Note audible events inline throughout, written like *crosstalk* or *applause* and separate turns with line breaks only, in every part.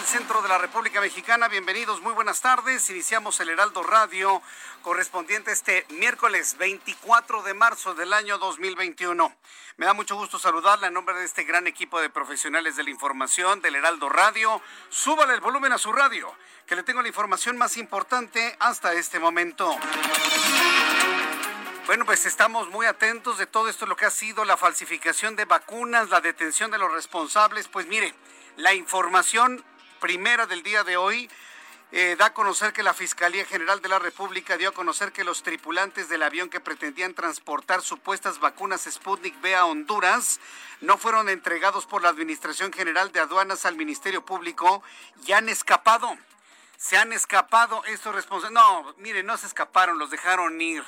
Del centro de la República Mexicana. Bienvenidos, muy buenas tardes. Iniciamos el Heraldo Radio correspondiente este miércoles 24 de marzo del año 2021. Me da mucho gusto saludarla en nombre de este gran equipo de profesionales de la información del Heraldo Radio. Súbale el volumen a su radio, que le tengo la información más importante hasta este momento. Bueno, pues estamos muy atentos de todo esto, lo que ha sido la falsificación de vacunas, la detención de los responsables. Pues mire, la información primera del día de hoy eh, da a conocer que la Fiscalía General de la República dio a conocer que los tripulantes del avión que pretendían transportar supuestas vacunas Sputnik V a Honduras no fueron entregados por la Administración General de Aduanas al Ministerio Público y han escapado. Se han escapado estos responsables. No, mire, no se escaparon, los dejaron ir.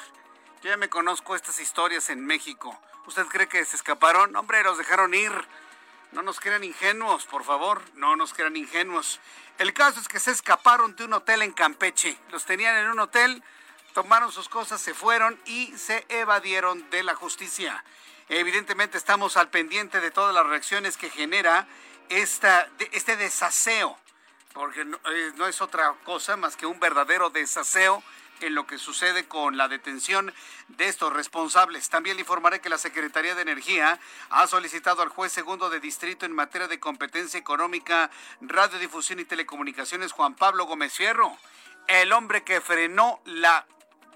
Yo ya me conozco estas historias en México. ¿Usted cree que se escaparon? Hombre, los dejaron ir. No nos crean ingenuos, por favor. No nos crean ingenuos. El caso es que se escaparon de un hotel en Campeche. Los tenían en un hotel, tomaron sus cosas, se fueron y se evadieron de la justicia. Evidentemente estamos al pendiente de todas las reacciones que genera esta, este desaseo, porque eh, no es otra cosa más que un verdadero desaseo en lo que sucede con la detención de estos responsables. También le informaré que la Secretaría de Energía ha solicitado al juez segundo de distrito en materia de competencia económica, radiodifusión y telecomunicaciones, Juan Pablo Gómez Fierro, el hombre que frenó la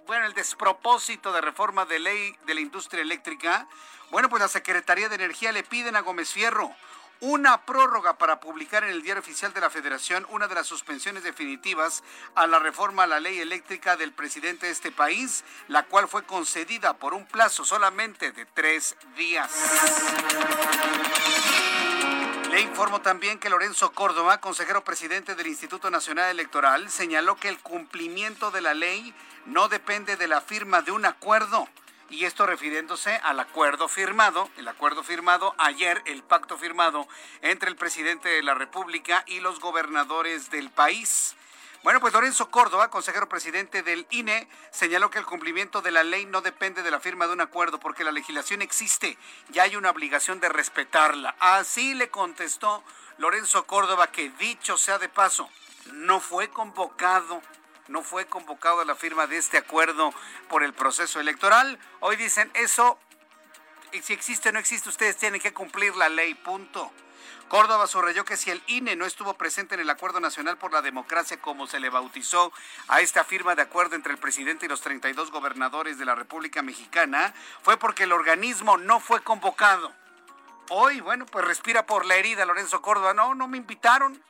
bueno, el despropósito de reforma de ley de la industria eléctrica. Bueno, pues la Secretaría de Energía le piden a Gómez Fierro una prórroga para publicar en el Diario Oficial de la Federación una de las suspensiones definitivas a la reforma a la ley eléctrica del presidente de este país, la cual fue concedida por un plazo solamente de tres días. Le informo también que Lorenzo Córdoba, consejero presidente del Instituto Nacional Electoral, señaló que el cumplimiento de la ley no depende de la firma de un acuerdo. Y esto refiriéndose al acuerdo firmado, el acuerdo firmado ayer, el pacto firmado entre el presidente de la República y los gobernadores del país. Bueno, pues Lorenzo Córdoba, consejero presidente del INE, señaló que el cumplimiento de la ley no depende de la firma de un acuerdo porque la legislación existe y hay una obligación de respetarla. Así le contestó Lorenzo Córdoba que dicho sea de paso, no fue convocado, no fue convocado a la firma de este acuerdo por el proceso electoral. Hoy dicen eso, si existe o no existe, ustedes tienen que cumplir la ley, punto. Córdoba subrayó que si el INE no estuvo presente en el Acuerdo Nacional por la Democracia, como se le bautizó a esta firma de acuerdo entre el presidente y los 32 gobernadores de la República Mexicana, fue porque el organismo no fue convocado. Hoy, bueno, pues respira por la herida Lorenzo Córdoba. No, no me invitaron.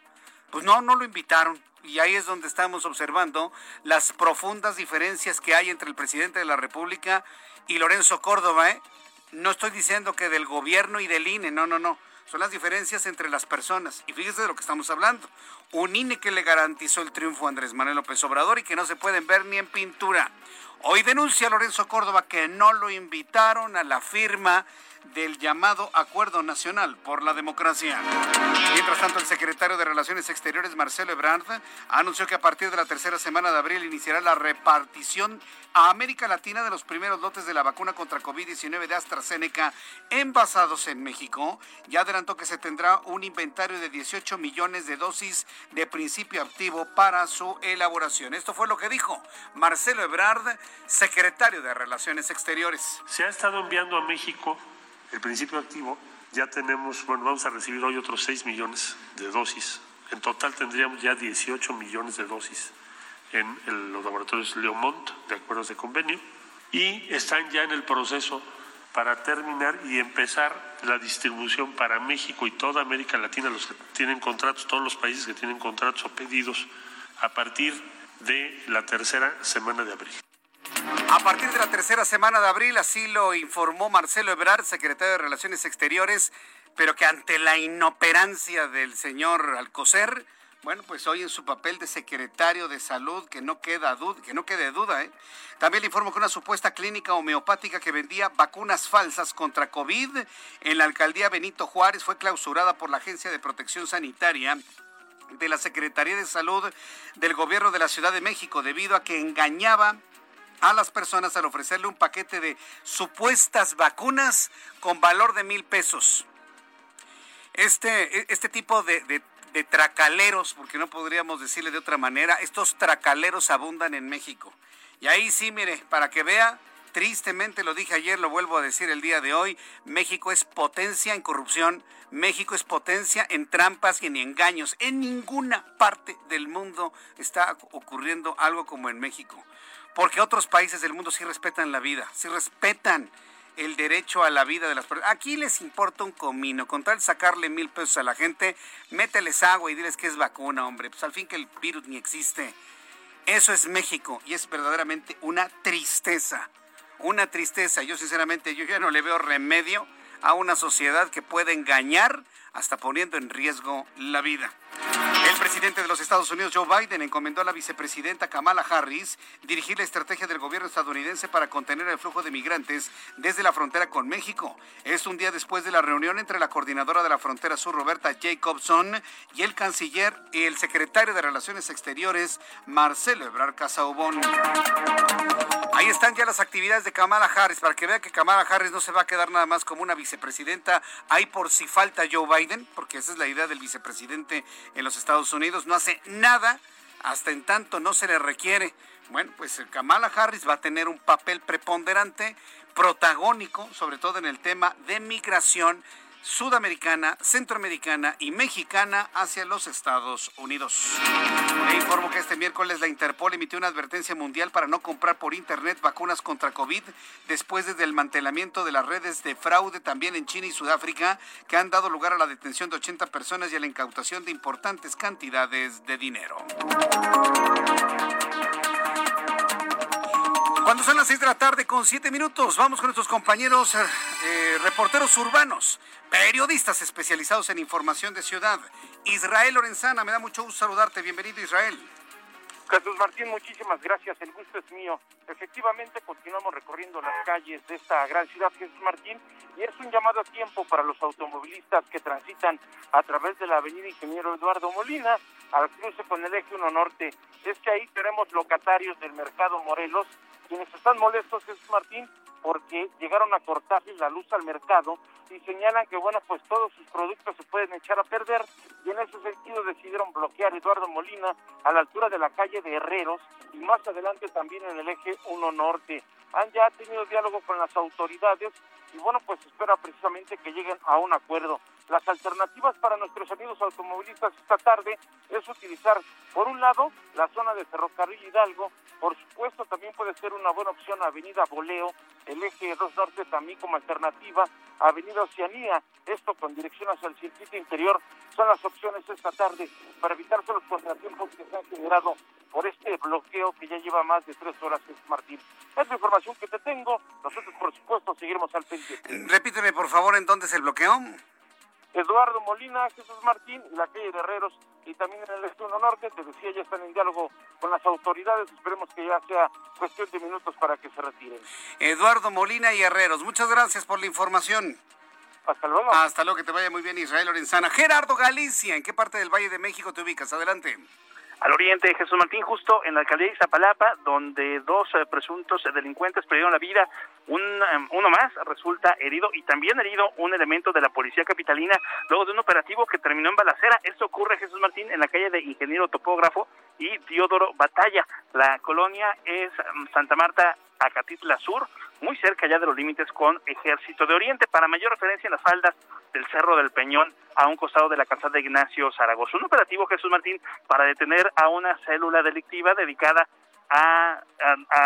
Pues no, no lo invitaron. Y ahí es donde estamos observando las profundas diferencias que hay entre el presidente de la República y Lorenzo Córdoba. ¿eh? No estoy diciendo que del gobierno y del INE, no, no, no. Son las diferencias entre las personas. Y fíjese de lo que estamos hablando. Un INE que le garantizó el triunfo a Andrés Manuel López Obrador y que no se pueden ver ni en pintura. Hoy denuncia Lorenzo Córdoba que no lo invitaron a la firma del llamado Acuerdo Nacional por la Democracia. Mientras tanto, el secretario de Relaciones Exteriores, Marcelo Ebrard, anunció que a partir de la tercera semana de abril iniciará la repartición a América Latina de los primeros lotes de la vacuna contra COVID-19 de AstraZeneca envasados en México. Ya adelantó que se tendrá un inventario de 18 millones de dosis de principio activo para su elaboración. Esto fue lo que dijo Marcelo Ebrard, secretario de Relaciones Exteriores.
Se ha estado enviando a México el principio activo, ya tenemos, bueno, vamos a recibir hoy otros 6 millones de dosis. En total tendríamos ya 18 millones de dosis en los laboratorios Leomont, de acuerdos de convenio, y están ya en el proceso para terminar y empezar la distribución para México y toda América Latina, los que tienen contratos, todos los países que tienen contratos o pedidos a partir de la tercera semana de abril.
A partir de la tercera semana de abril, así lo informó Marcelo Ebrard, secretario de Relaciones Exteriores, pero que ante la inoperancia del señor Alcocer, bueno, pues hoy en su papel de secretario de salud, que no queda duda, que no quede duda, ¿eh? También le informo que una supuesta clínica homeopática que vendía vacunas falsas contra COVID en la alcaldía Benito Juárez fue clausurada por la Agencia de Protección Sanitaria de la Secretaría de Salud del Gobierno de la Ciudad de México debido a que engañaba a las personas al ofrecerle un paquete de supuestas vacunas con valor de mil pesos. Este, este tipo de, de, tracaleros, porque no podríamos decirle de otra manera, estos tracaleros abundan en México. Y ahí sí, mire, para que vea, tristemente lo dije ayer, lo vuelvo a decir el día de hoy, México es potencia en corrupción, México es potencia en trampas y en engaños. En ninguna parte del mundo está ocurriendo algo como en México porque otros países del mundo sí respetan la vida, sí respetan el derecho a la vida de las personas. Aquí les importa un comino, con tal sacarle mil pesos a la gente, mételes agua y diles que es vacuna, hombre, pues al fin que el virus ni existe. Eso es México y es verdaderamente una tristeza, una tristeza. Yo sinceramente, yo ya no le veo remedio a una sociedad que puede engañar hasta poniendo en riesgo la vida. El presidente de los Estados Unidos, Joe Biden, encomendó a la vicepresidenta Kamala Harris dirigir la estrategia del gobierno estadounidense para contener el flujo de migrantes desde la frontera con México. Es un día después de la reunión entre la coordinadora de la frontera sur, Roberta Jacobson, y el canciller y el secretario de Relaciones Exteriores, Marcelo Ebrard Casaubon. Ahí están ya las actividades de Kamala Harris, para que vea que Kamala Harris no se va a quedar nada más como una vicepresidenta ahí por si falta Joe Biden, porque esa es la idea del vicepresidente en los Estados Unidos, no hace nada hasta en tanto no se le requiere. Bueno, pues Kamala Harris va a tener un papel preponderante, protagónico, sobre todo en el tema de migración sudamericana, centroamericana y mexicana hacia los Estados Unidos. Le informo que este miércoles la Interpol emitió una advertencia mundial para no comprar por Internet vacunas contra COVID después del desmantelamiento de las redes de fraude también en China y Sudáfrica que han dado lugar a la detención de 80 personas y a la incautación de importantes cantidades de dinero. Cuando son las 6 de la tarde con 7 minutos, vamos con nuestros compañeros eh, reporteros urbanos, periodistas especializados en información de ciudad. Israel Lorenzana, me da mucho gusto saludarte. Bienvenido, Israel.
Jesús Martín, muchísimas gracias. El gusto es mío. Efectivamente, continuamos recorriendo las calles de esta gran ciudad, Jesús Martín, y es un llamado a tiempo para los automovilistas que transitan a través de la avenida Ingeniero Eduardo Molina al cruce con el eje 1 Norte. Es que ahí tenemos locatarios del mercado Morelos quienes están molestos, Jesús Martín, porque llegaron a cortarle la luz al mercado y señalan que, bueno, pues todos sus productos se pueden echar a perder y en ese sentido decidieron bloquear Eduardo Molina a la altura de la calle de Herreros y más adelante también en el eje 1 Norte. Han ya tenido diálogo con las autoridades y, bueno, pues espera precisamente que lleguen a un acuerdo. Las alternativas para nuestros amigos automovilistas esta tarde es utilizar, por un lado, la zona de Ferrocarril Hidalgo, por supuesto también puede ser una buena opción Avenida Boleo, el eje 2 Norte también como alternativa, Avenida Oceanía, esto con dirección hacia el circuito interior, son las opciones esta tarde para evitarse los contratiempos que se han generado por este bloqueo que ya lleva más de tres horas, Martín. Es la información que te tengo, nosotros por supuesto seguiremos al pendiente.
Repíteme por favor en dónde es el bloqueo
Eduardo Molina, Jesús Martín, la calle de Herreros y también en el extremo norte, te decía, ya están en diálogo con las autoridades, esperemos que ya sea cuestión de minutos para que se retiren.
Eduardo Molina y Herreros, muchas gracias por la información.
Hasta luego.
Hasta luego, que te vaya muy bien Israel Lorenzana. Gerardo Galicia, ¿en qué parte del Valle de México te ubicas? Adelante
al oriente de Jesús Martín, justo en la alcaldía de Izapalapa, donde dos eh, presuntos delincuentes perdieron la vida. Un, em, uno más resulta herido y también herido un elemento de la policía capitalina luego de un operativo que terminó en balacera. Esto ocurre, Jesús Martín, en la calle de Ingeniero Topógrafo y Teodoro Batalla. La colonia es em, Santa Marta Acatitla Sur, muy cerca ya de los límites con Ejército de Oriente. Para mayor referencia en las faldas del Cerro del Peñón, a un costado de la calzada de Ignacio Zaragoza. Un operativo, Jesús Martín, para detener a una célula delictiva dedicada a,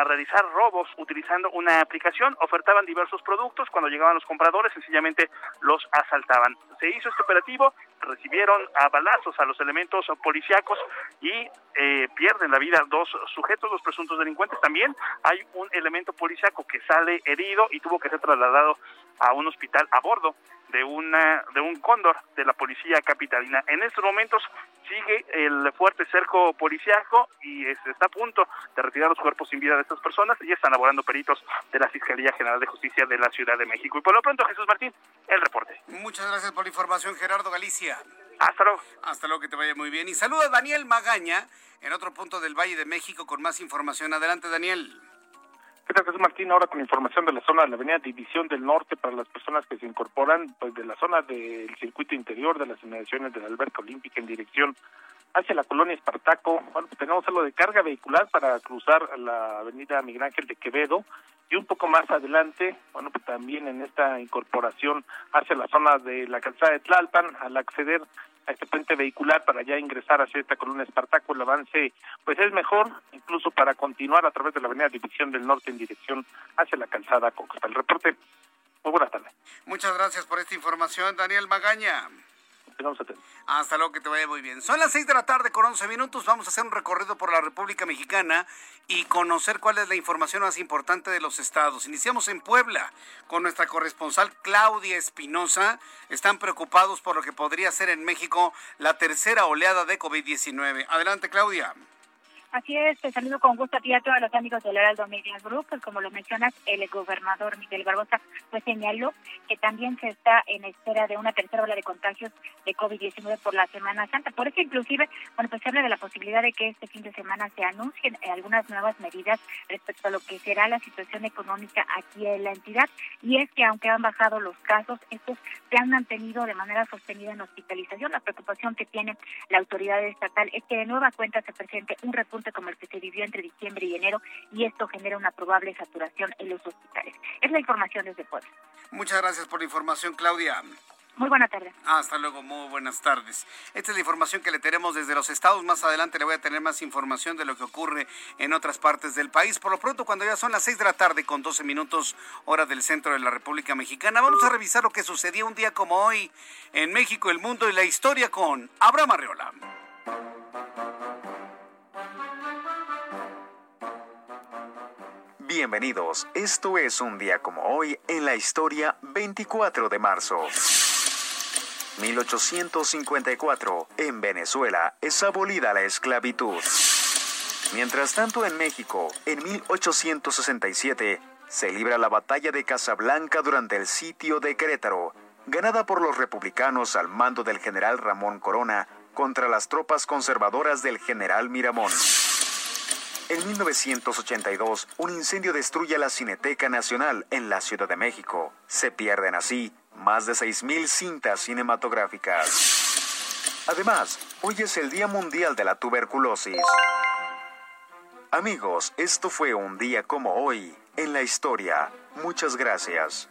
realizar robos utilizando una aplicación, ofertaban diversos productos, cuando llegaban los compradores sencillamente los asaltaban. Se hizo este operativo, recibieron a balazos a los elementos policíacos y eh, pierden la vida dos sujetos, dos presuntos delincuentes. También hay un elemento policíaco que sale herido y tuvo que ser trasladado a un hospital a bordo de una de un cóndor de la policía capitalina. En estos momentos sigue el fuerte cerco policiaco y está a punto de retirar los cuerpos sin vida de estas personas y están laborando peritos de la Fiscalía General de Justicia de la Ciudad de México. Y por lo pronto, Jesús Martín, el reporte.
Muchas gracias por la información, Gerardo Galicia.
Hasta luego.
Hasta luego, que te vaya muy bien. Y saluda a Daniel Magaña en otro punto del Valle de México con más información. Adelante, Daniel.
¿Qué tal, Jesús Martín? Ahora con información de la zona de la avenida División del Norte para las personas que se incorporan pues de la zona del circuito interior de las inmediaciones de la alberca olímpica en dirección hacia la colonia Espartaco. Bueno, pues tenemos algo de carga vehicular para cruzar la avenida Miguel Ángel de Quevedo y un poco más adelante, bueno, pues también en esta incorporación hacia la zona de la calzada de Tlalpan, al acceder este puente vehicular para ya ingresar hacia esta columna Espartaco, el avance pues es mejor, incluso para continuar a través de la avenida División del Norte en dirección hacia la calzada Coxpa. El reporte, muy buenas tardes.
Muchas gracias por esta información, Daniel Magaña. Hasta luego, que te vaya muy bien. Son las 6 de la tarde con 11 minutos. Vamos a hacer un recorrido por la República Mexicana y conocer cuál es la información más importante de los estados. Iniciamos en Puebla con nuestra corresponsal Claudia Espinosa. Están preocupados por lo que podría ser en México la tercera oleada de COVID-19. Adelante, Claudia.
Así es, te saludo con gusto a ti y a todos los amigos del Heraldo Media Group. Pues como lo mencionas, el gobernador Miguel Barbosa pues señaló que también se está en espera de una tercera ola de contagios de COVID-19 por la Semana Santa. Por eso inclusive, bueno, pues se habla de la posibilidad de que este fin de semana se anuncien algunas nuevas medidas respecto a lo que será la situación económica aquí en la entidad. Y es que aunque han bajado los casos, estos se han mantenido de manera sostenida en hospitalización. La preocupación que tiene la autoridad estatal es que de nueva cuenta se presente un repunte como el que se vivió entre diciembre y enero y esto genera una probable saturación en los hospitales. Es la información desde Puebla.
Muchas gracias por la información, Claudia.
Muy buenas tardes.
Hasta luego, muy buenas tardes. Esta es la información que le tenemos desde los estados. Más adelante le voy a tener más información de lo que ocurre en otras partes del país. Por lo pronto, cuando ya son las 6 de la tarde con 12 minutos hora del centro de la República Mexicana, vamos a revisar lo que sucedió un día como hoy en México, el mundo y la historia con Abraham Arreola.
Bienvenidos, esto es un día como hoy en la historia 24 de marzo. 1854, en Venezuela es abolida la esclavitud. Mientras tanto en México, en 1867, se libra la batalla de Casablanca durante el sitio de Querétaro, ganada por los republicanos al mando del general Ramón Corona contra las tropas conservadoras del general Miramón. En 1982, un incendio destruye la Cineteca Nacional en la Ciudad de México. Se pierden así más de 6.000 cintas cinematográficas. Además, hoy es el Día Mundial de la Tuberculosis. Amigos, esto fue un día como hoy en la historia. Muchas gracias.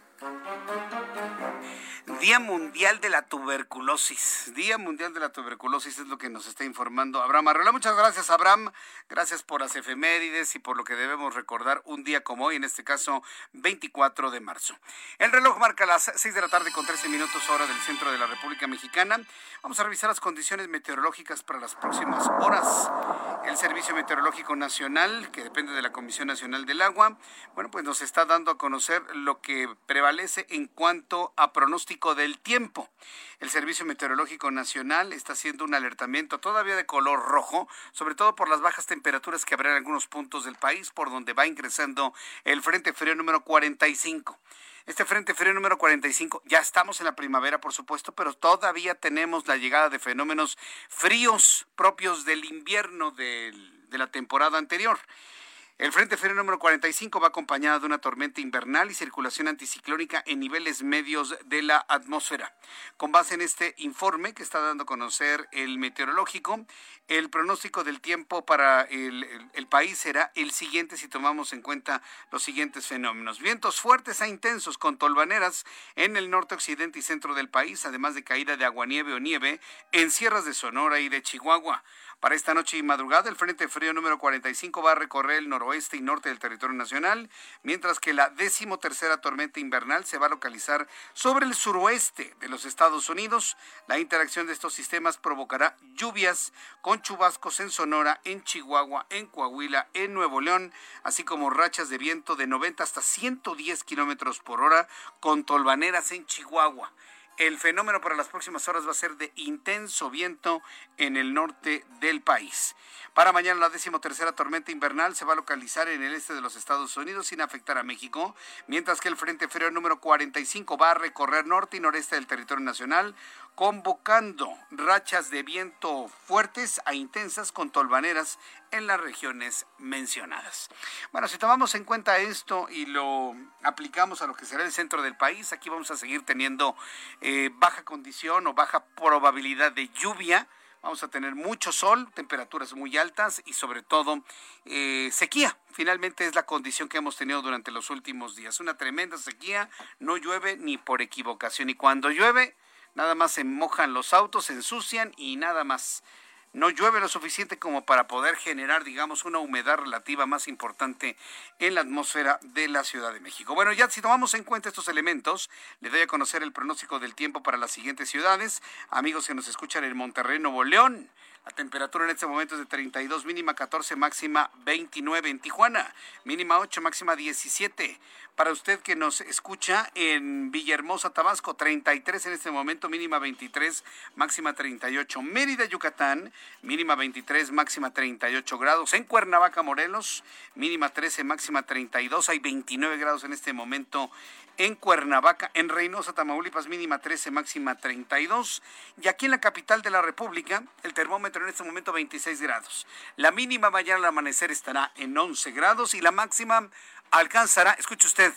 Día Mundial de la Tuberculosis. Día Mundial de la Tuberculosis es lo que nos está informando Abraham Arreola. Muchas gracias, Abraham. Gracias por las efemérides y por lo que debemos recordar un día como hoy, en este caso 24 de marzo. El reloj marca las 6 de la tarde con 13 minutos hora del centro de la República Mexicana. Vamos a revisar las condiciones meteorológicas para las próximas horas. El Servicio Meteorológico Nacional, que depende de la Comisión Nacional del Agua, bueno, pues nos está dando a conocer lo que prevalece en cuanto a pronóstico del tiempo. El Servicio Meteorológico Nacional está haciendo un alertamiento todavía de color rojo, sobre todo por las bajas temperaturas que habrá en algunos puntos del país, por donde va ingresando el Frente Frío número 45. Este Frente Frío número 45, ya estamos en la primavera, por supuesto, pero todavía tenemos la llegada de fenómenos fríos propios del invierno de la temporada anterior. El Frente Frío número 45 va acompañado de una tormenta invernal y circulación anticiclónica en niveles medios de la atmósfera. Con base en este informe que está dando a conocer el meteorológico, el pronóstico del tiempo para el, el, país será el siguiente si tomamos en cuenta los siguientes fenómenos. Vientos fuertes e intensos con tolvaneras en el norte, occidente y centro del país, además de caída de aguanieve o nieve en sierras de Sonora y de Chihuahua. Para esta noche y madrugada, el Frente Frío número 45 va a recorrer el noroeste y norte del territorio nacional, mientras que la decimotercera tormenta invernal se va a localizar sobre el suroeste de los Estados Unidos. La interacción de estos sistemas provocará lluvias con chubascos en Sonora, en Chihuahua, en Coahuila, en Nuevo León, así como rachas de viento de 90 hasta 110 kilómetros por hora con tolvaneras en Chihuahua. El fenómeno para las próximas horas va a ser de intenso viento en el norte del país. Para mañana la decimotercera tormenta invernal se va a localizar en el este de los Estados Unidos sin afectar a México, mientras que el Frente Frío número 45 va a recorrer norte y noreste del territorio nacional, convocando rachas de viento fuertes a intensas con tolvaneras en las regiones mencionadas. Bueno, si tomamos en cuenta esto y lo aplicamos a lo que será el centro del país, aquí vamos a seguir teniendo eh, baja condición o baja probabilidad de lluvia. Vamos a tener mucho sol, temperaturas muy altas y sobre todo eh, sequía. Finalmente es la condición que hemos tenido durante los últimos días. Una tremenda sequía, no llueve ni por equivocación. Y cuando llueve, nada más se mojan los autos, se ensucian y nada más no llueve lo suficiente como para poder generar, digamos, una humedad relativa más importante en la atmósfera de la Ciudad de México. Bueno, ya si tomamos en cuenta estos elementos, le doy a conocer el pronóstico del tiempo para las siguientes ciudades. Amigos que nos escuchan en Monterrey, Nuevo León. Temperatura en este momento es de 32, mínima 14, máxima 29 en Tijuana, mínima 8, máxima 17. Para usted que nos escucha en Villahermosa, Tabasco, 33 en este momento, mínima 23, máxima 38. Mérida, Yucatán, mínima 23, máxima 38 grados. En Cuernavaca, Morelos, mínima 13, máxima 32. Hay 29 grados en este momento en Cuernavaca, en Reynosa, Tamaulipas, mínima 13, máxima 32. Y aquí en la capital de la República, el termómetro en este momento 26 grados. La mínima mañana al amanecer estará en 11 grados y la máxima alcanzará, escuche usted,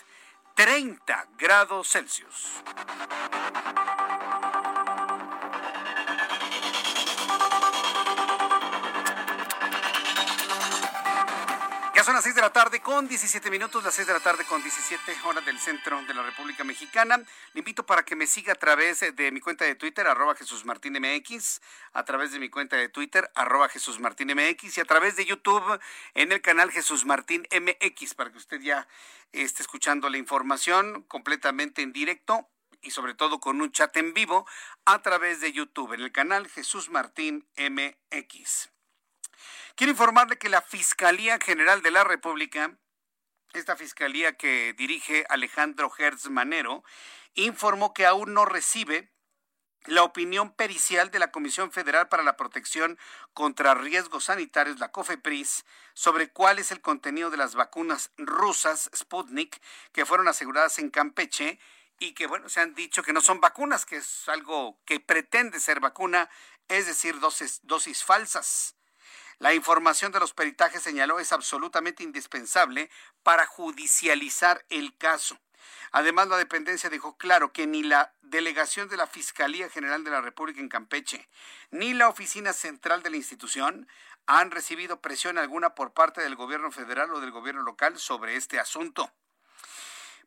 30 grados Celsius. Son las 6 de la tarde con 17 minutos, las 6 de la tarde con 17 horas del centro de la República Mexicana. Le invito para que me siga a través de mi cuenta de Twitter, arroba Jesús Martín MX, a través de mi cuenta de Twitter, arroba Jesús Martín MX, y a través de YouTube en el canal Jesús Martín MX, para que usted ya esté escuchando la información completamente en directo y sobre todo con un chat en vivo a través de YouTube en el canal Jesús Martín MX. Quiero informarle que la Fiscalía General de la República, esta fiscalía que dirige Alejandro Hertz Manero, informó que aún no recibe la opinión pericial de la Comisión Federal para la Protección contra Riesgos Sanitarios, la COFEPRIS, sobre cuál es el contenido de las vacunas rusas Sputnik que fueron aseguradas en Campeche y que, bueno, se han dicho que no son vacunas, que es algo que pretende ser vacuna, es decir, dosis, dosis falsas. La información de los peritajes, señaló, es absolutamente indispensable para judicializar el caso. Además, la dependencia dejó claro que ni la delegación de la Fiscalía General de la República en Campeche, ni la oficina central de la institución han recibido presión alguna por parte del gobierno federal o del gobierno local sobre este asunto.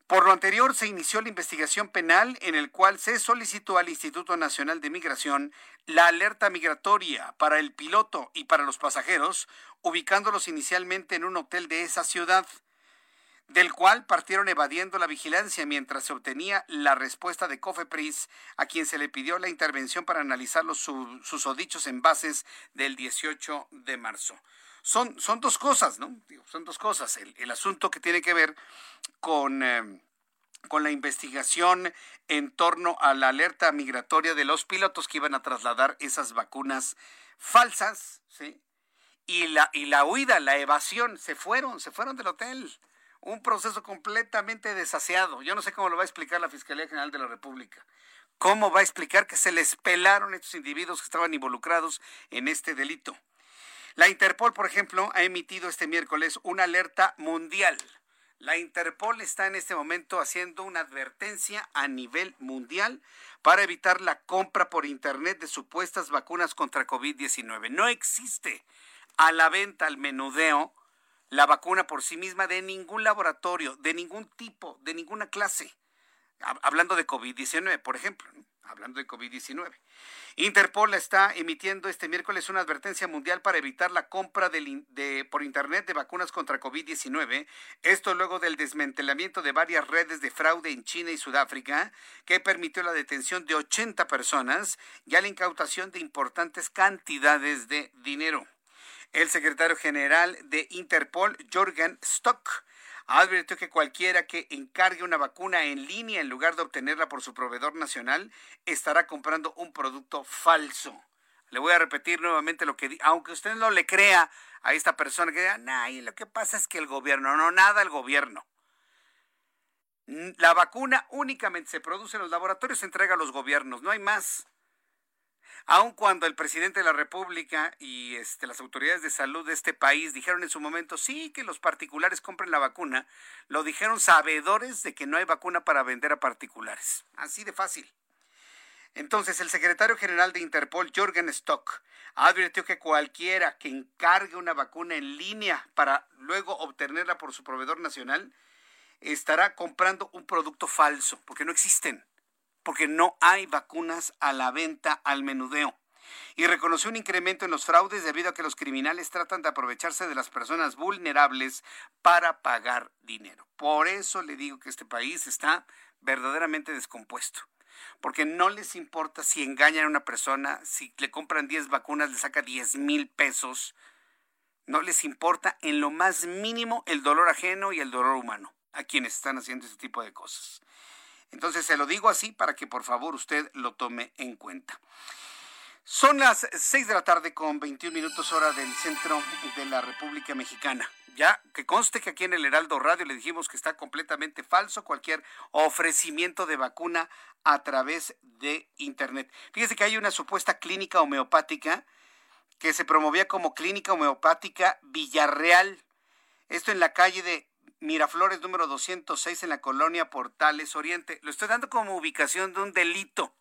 Por lo anterior, se inició la investigación penal en el cual se solicitó al Instituto Nacional de Migración la alerta migratoria para el piloto y para los pasajeros, ubicándolos inicialmente en un hotel de esa ciudad, del cual partieron evadiendo la vigilancia mientras se obtenía la respuesta de Cofepris, a quien se le pidió la intervención para analizar los susodichos envases del 18 de marzo son, son dos cosas, ¿no? son dos cosas. El, asunto que tiene que ver con, eh, con la investigación en torno a la alerta migratoria de los pilotos que iban a trasladar esas vacunas falsas, ¿sí? Y la, y la huida, la evasión, se fueron, se fueron del hotel. Un proceso completamente desaseado. Yo no sé cómo lo va a explicar la Fiscalía General de la República. ¿Cómo va a explicar que se les pelaron estos individuos que estaban involucrados en este delito? La Interpol, por ejemplo, ha emitido este miércoles una alerta mundial la Interpol está en este momento haciendo una advertencia a nivel mundial para evitar la compra por Internet de supuestas vacunas contra COVID-19. No existe a la venta, al menudeo, la vacuna por sí misma de ningún laboratorio, de ningún tipo, de ninguna clase. Hablando de COVID-19, por ejemplo, hablando de COVID-19. Interpol está emitiendo este miércoles una advertencia mundial para evitar la compra de, por Internet de vacunas contra COVID-19. Esto luego del desmantelamiento de varias redes de fraude en China y Sudáfrica, que permitió la detención de 80 personas y la incautación de importantes cantidades de dinero. El secretario general de Interpol, Jorgen Stock, advirtió que cualquiera que encargue una vacuna en línea en lugar de obtenerla por su proveedor nacional estará comprando un producto falso. Le voy a repetir nuevamente lo que aunque usted no le crea a esta persona que diga, nah, lo que pasa es que el gobierno, no, nada el gobierno. La vacuna únicamente se produce en los laboratorios, se entrega a los gobiernos, no hay más aun cuando el presidente de la República y este, las autoridades de salud de este país dijeron en su momento, sí, que los particulares compren la vacuna, lo dijeron sabedores de que no hay vacuna para vender a particulares. Así de fácil. Entonces, el secretario general de Interpol, Jorgen Stock, advirtió que cualquiera que encargue una vacuna en línea para luego obtenerla por su proveedor nacional, estará comprando un producto falso, porque no existen porque no hay vacunas a la venta al menudeo. Y reconoció un incremento en los fraudes debido a que los criminales tratan de aprovecharse de las personas vulnerables para pagar dinero. Por eso le digo que este país está verdaderamente descompuesto. Porque no les importa si engañan a una persona, si le compran 10 vacunas, le saca 10 mil pesos. No les importa en lo más mínimo el dolor ajeno y el dolor humano a quienes están haciendo este tipo de cosas. Entonces se lo digo así para que por favor usted lo tome en cuenta. Son las 6 de la tarde con 21 minutos hora del centro de la República Mexicana. Ya que conste que aquí en el Heraldo Radio le dijimos que está completamente falso cualquier ofrecimiento de vacuna a través de Internet. Fíjese que hay una supuesta clínica homeopática que se promovía como clínica homeopática Villarreal. Esto en la calle de Miraflores número 206 en la colonia Portales Oriente. Lo estoy dando como ubicación de un delito,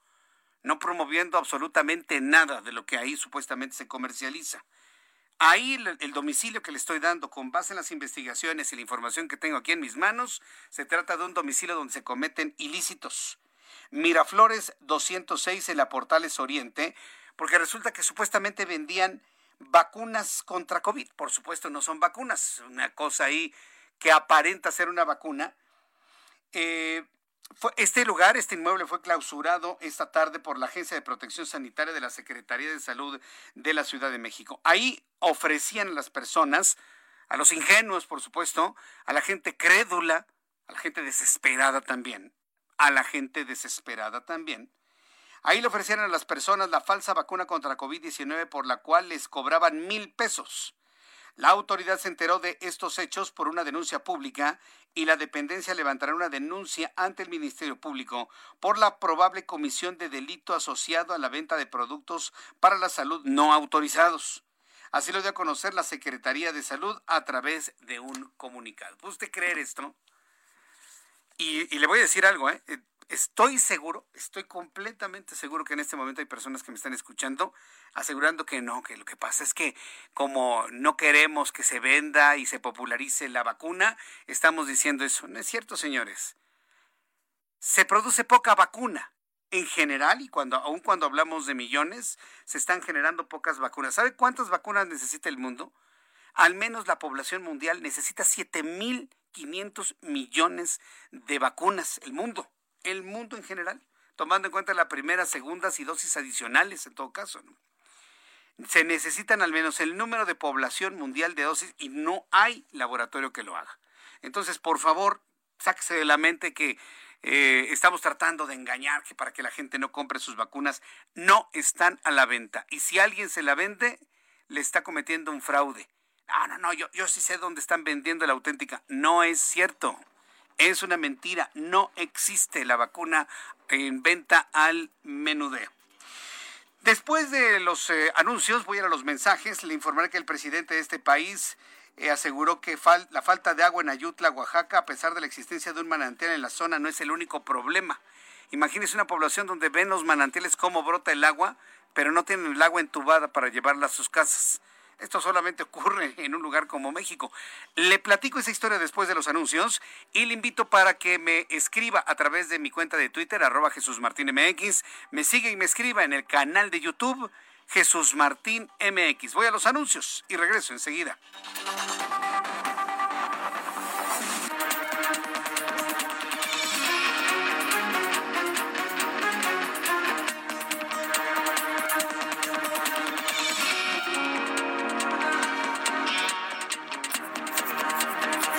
no promoviendo absolutamente nada de lo que ahí supuestamente se comercializa. Ahí el, domicilio que le estoy dando con base en las investigaciones y la información que tengo aquí en mis manos, se trata de un domicilio donde se cometen ilícitos. Miraflores 206 en la Portales Oriente, porque resulta que supuestamente vendían vacunas contra COVID. Por supuesto no son vacunas, una cosa ahí que aparenta ser una vacuna. Eh, este lugar, este inmueble fue clausurado esta tarde por la Agencia de Protección Sanitaria de la Secretaría de Salud de la Ciudad de México. Ahí ofrecían a las personas, a los ingenuos, por supuesto, a la gente crédula, a la gente desesperada también, a la gente desesperada también. Ahí le ofrecían a las personas la falsa vacuna contra COVID-19 por la cual les cobraban mil pesos. La autoridad se enteró de estos hechos por una denuncia pública y la dependencia levantará una denuncia ante el Ministerio Público por la probable comisión de delito asociado a la venta de productos para la salud no autorizados. Así lo dio a conocer la Secretaría de Salud a través de un comunicado. ¿Puede usted creer esto? Y, y le voy a decir algo, ¿eh? Estoy seguro, estoy completamente seguro que en este momento hay personas que me están escuchando asegurando que no, que lo que pasa es que como no queremos que se venda y se popularice la vacuna, estamos diciendo eso. No es cierto, señores. Se produce poca vacuna en general y cuando aun cuando hablamos de millones, se están generando pocas vacunas. ¿Sabe cuántas vacunas necesita el mundo? Al menos la población mundial necesita 7.500 millones de vacunas, el mundo el mundo en general, tomando en cuenta la primera, segundas y dosis adicionales en todo caso. Se necesitan al menos el número de población mundial de dosis y no hay laboratorio que lo haga. Entonces, por favor, sáquese de la mente que eh, estamos tratando de engañar que para que la gente no compre sus vacunas, no están a la venta. Y si alguien se la vende, le está cometiendo un fraude. No, no, no, yo, yo sí sé dónde están vendiendo la auténtica. No es cierto. Es una mentira. No existe la vacuna en venta al menudeo. Después de los eh, anuncios, voy a ir a los mensajes. Le informaré que el presidente de este país eh, aseguró que la falta de agua en Ayutla, Oaxaca, a pesar de la existencia de un manantial en la zona, no es el único problema. Imagínese una población donde ven los manantiales cómo brota el agua, pero no tienen el agua entubada para llevarla a sus casas. Esto solamente ocurre en un lugar como México. Le platico esa historia después de los anuncios y le invito para que me escriba a través de mi cuenta de Twitter, arroba Jesús me siga y me escriba en el canal de YouTube Jesús Martín MX. Voy a los anuncios y regreso enseguida.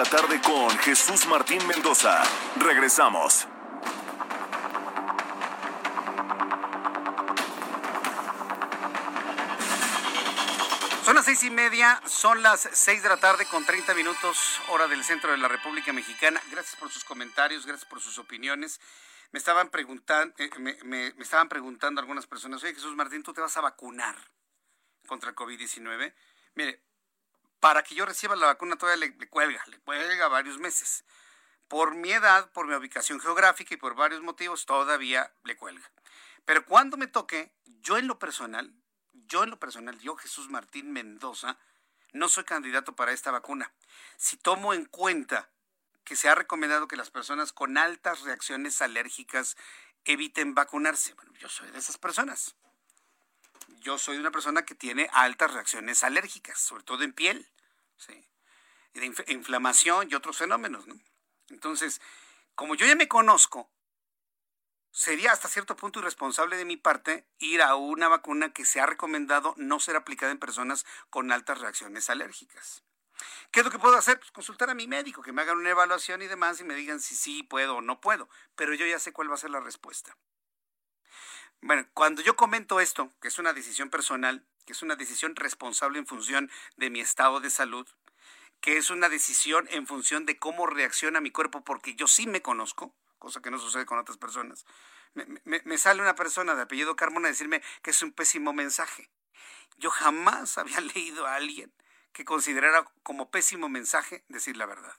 La tarde con Jesús Martín Mendoza. Regresamos.
Son las seis y media, son las seis de la tarde con 30 minutos, hora del centro de la República Mexicana. Gracias por sus comentarios, gracias por sus opiniones. Me estaban preguntando, eh, me, estaban preguntando algunas personas, oye Jesús Martín, ¿tú te vas a vacunar contra el COVID-19? Mire, para que yo reciba la vacuna todavía le, cuelga, le cuelga varios meses. Por mi edad, por mi ubicación geográfica y por varios motivos, todavía le cuelga. Pero cuando me toque, yo en lo personal, yo en lo personal, yo Jesús Martín Mendoza, no soy candidato para esta vacuna. Si tomo en cuenta que se ha recomendado que las personas con altas reacciones alérgicas eviten vacunarse, bueno, yo soy de esas personas. Yo soy una persona que tiene altas reacciones alérgicas, sobre todo en piel, ¿sí? de inflamación y otros fenómenos. ¿no? Entonces, como yo ya me conozco, sería hasta cierto punto irresponsable de mi parte ir a una vacuna que se ha recomendado no ser aplicada en personas con altas reacciones alérgicas. ¿Qué es lo que puedo hacer? Pues consultar a mi médico, que me hagan una evaluación y demás y me digan si sí puedo o no puedo, pero yo ya sé cuál va a ser la respuesta. Bueno, cuando yo comento esto, que es una decisión personal, que es una decisión responsable en función de mi estado de salud, que es una decisión en función de cómo reacciona mi cuerpo, porque yo sí me conozco, cosa que no sucede con otras personas. Me, sale una persona de apellido Carmona a decirme que es un pésimo mensaje. Yo jamás *laughs* había leído a alguien que considerara como pésimo mensaje decir la verdad.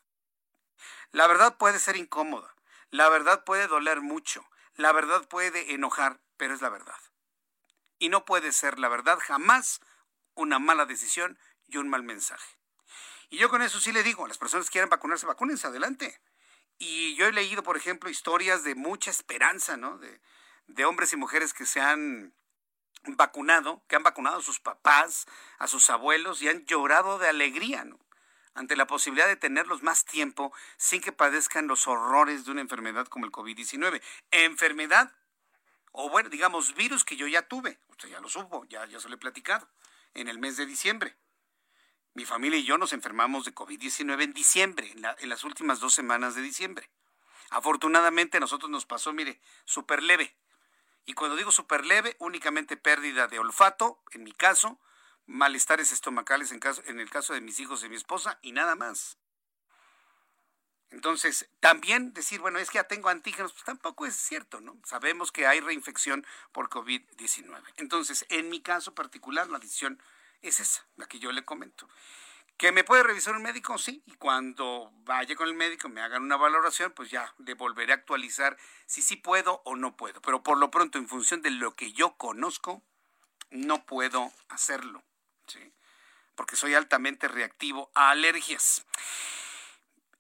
La verdad puede ser incómoda, la verdad puede doler mucho, la verdad puede enojar, pero es la verdad. Y no puede ser la verdad jamás una mala decisión y un mal mensaje. Y yo con eso sí le digo, a las personas que quieran vacunarse, vacúnense adelante. Y yo he leído, por ejemplo, historias de mucha esperanza, ¿no? De, hombres y mujeres que se han vacunado, que han vacunado a sus papás, a sus abuelos y han llorado de alegría, ¿no? Ante la posibilidad de tenerlos más tiempo sin que padezcan los horrores de una enfermedad como el COVID-19. Enfermedad, o bueno, digamos, virus que yo ya tuve. Usted ya lo supo, ya, ya se lo he platicado, en el mes de diciembre. Mi familia y yo nos enfermamos de COVID-19 en diciembre, en, las últimas dos semanas de diciembre. Afortunadamente a nosotros nos pasó, mire, súper leve. Y cuando digo súper leve, únicamente pérdida de olfato, en mi caso, malestares estomacales en, caso, en el caso de mis hijos y mi esposa, y nada más. Entonces, también decir, bueno, es que ya tengo antígenos, pues tampoco es cierto, ¿no? Sabemos que hay reinfección por COVID-19. Entonces, en mi caso particular, la decisión es esa, la que yo le comento. ¿Que me puede revisar un médico? Sí, y cuando vaya con el médico, me hagan una valoración, pues ya le volveré a actualizar si sí puedo o no puedo. Pero por lo pronto, en función de lo que yo conozco, no puedo hacerlo, ¿sí? porque soy altamente reactivo a alergias.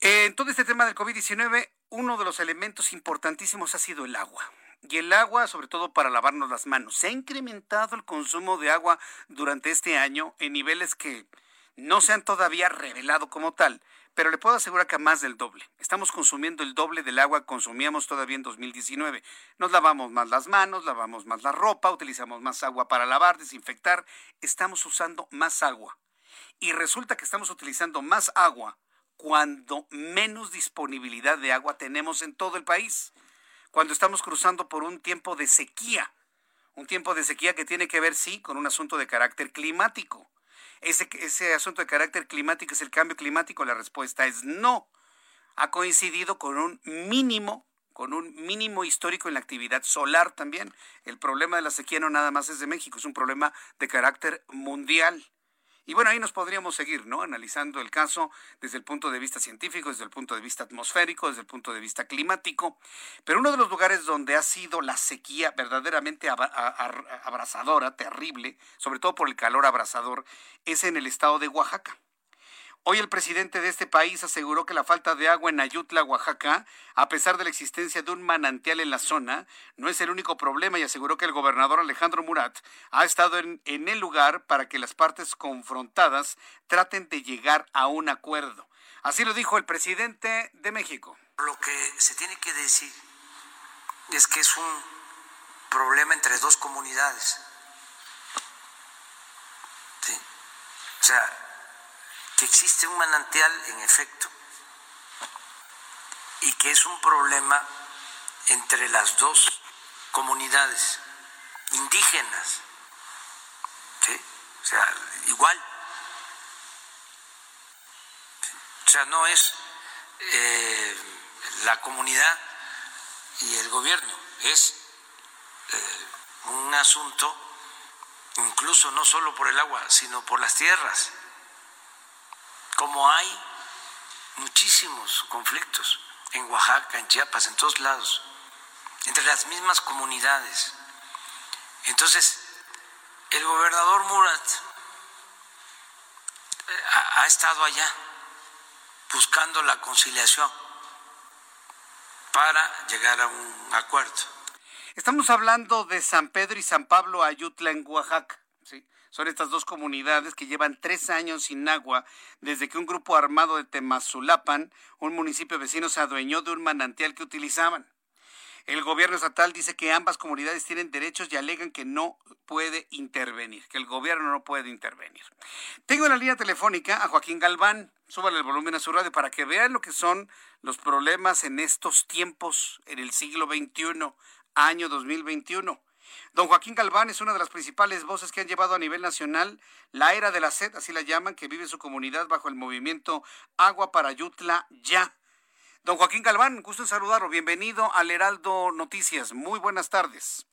En todo este tema del COVID-19, uno de los elementos importantísimos ha sido el agua. Y el agua, sobre todo para lavarnos las manos. Se ha incrementado el consumo de agua durante este año en niveles que no se han todavía revelado como tal, pero le puedo asegurar que a más del doble. Estamos consumiendo el doble del agua que consumíamos todavía en 2019. Nos lavamos más las manos, lavamos más la ropa, utilizamos más agua para lavar, desinfectar. Estamos usando más agua. Y resulta que estamos utilizando más agua cuando menos disponibilidad de agua tenemos en todo el país, cuando estamos cruzando por un tiempo de sequía, un tiempo de sequía que tiene que ver, sí, con un asunto de carácter climático. Ese, asunto de carácter climático es el cambio climático, la respuesta es no. Ha coincidido con un mínimo con un mínimo histórico en la actividad solar también. El problema de la sequía no nada más es de México, es un problema de carácter mundial. Y bueno, ahí nos podríamos seguir, ¿no? Analizando el caso desde el punto de vista científico, desde el punto de vista atmosférico, desde el punto de vista climático. Pero uno de los lugares donde ha sido la sequía verdaderamente abrasadora, terrible, sobre todo por el calor abrasador, es en el estado de Oaxaca. Hoy el presidente de este país aseguró que la falta de agua en Ayutla, Oaxaca, a pesar de la existencia de un manantial en la zona, no es el único problema y aseguró que el gobernador Alejandro Murat ha estado en, el lugar para que las partes confrontadas traten de llegar a un acuerdo. Así lo dijo el presidente de México.
Lo que se tiene que decir es que es un problema entre dos comunidades. ¿Sí? O sea, que existe un manantial en efecto y que es un problema entre las dos comunidades indígenas. O sea, igual. O sea, no es eh, la comunidad y el gobierno, es eh, un asunto incluso no solo por el agua, sino por las tierras como hay muchísimos conflictos en Oaxaca, en Chiapas, en todos lados, entre las mismas comunidades. Entonces, el gobernador Murat eh, ha, estado allá buscando la conciliación para llegar a un acuerdo.
Estamos hablando de San Pedro y San Pablo Ayutla en Oaxaca. ¿sí? Son estas dos comunidades que llevan tres años sin agua desde que un grupo armado de Temazulapan, un municipio vecino, se adueñó de un manantial que utilizaban. El gobierno estatal dice que ambas comunidades tienen derechos y alegan que no puede intervenir, que el gobierno no puede intervenir. Tengo en la línea telefónica a Joaquín Galván. Súbale el volumen a su radio para que vean lo que son los problemas en estos tiempos, en el siglo XXI, año 2021. Don Joaquín Galván es una de las principales voces que han llevado a nivel nacional la era de la sed, así la llaman, que vive su comunidad bajo el movimiento Agua para Yutla Ya. Don Joaquín Galván, gusto en saludarlo. Bienvenido al Heraldo Noticias. Muy buenas tardes.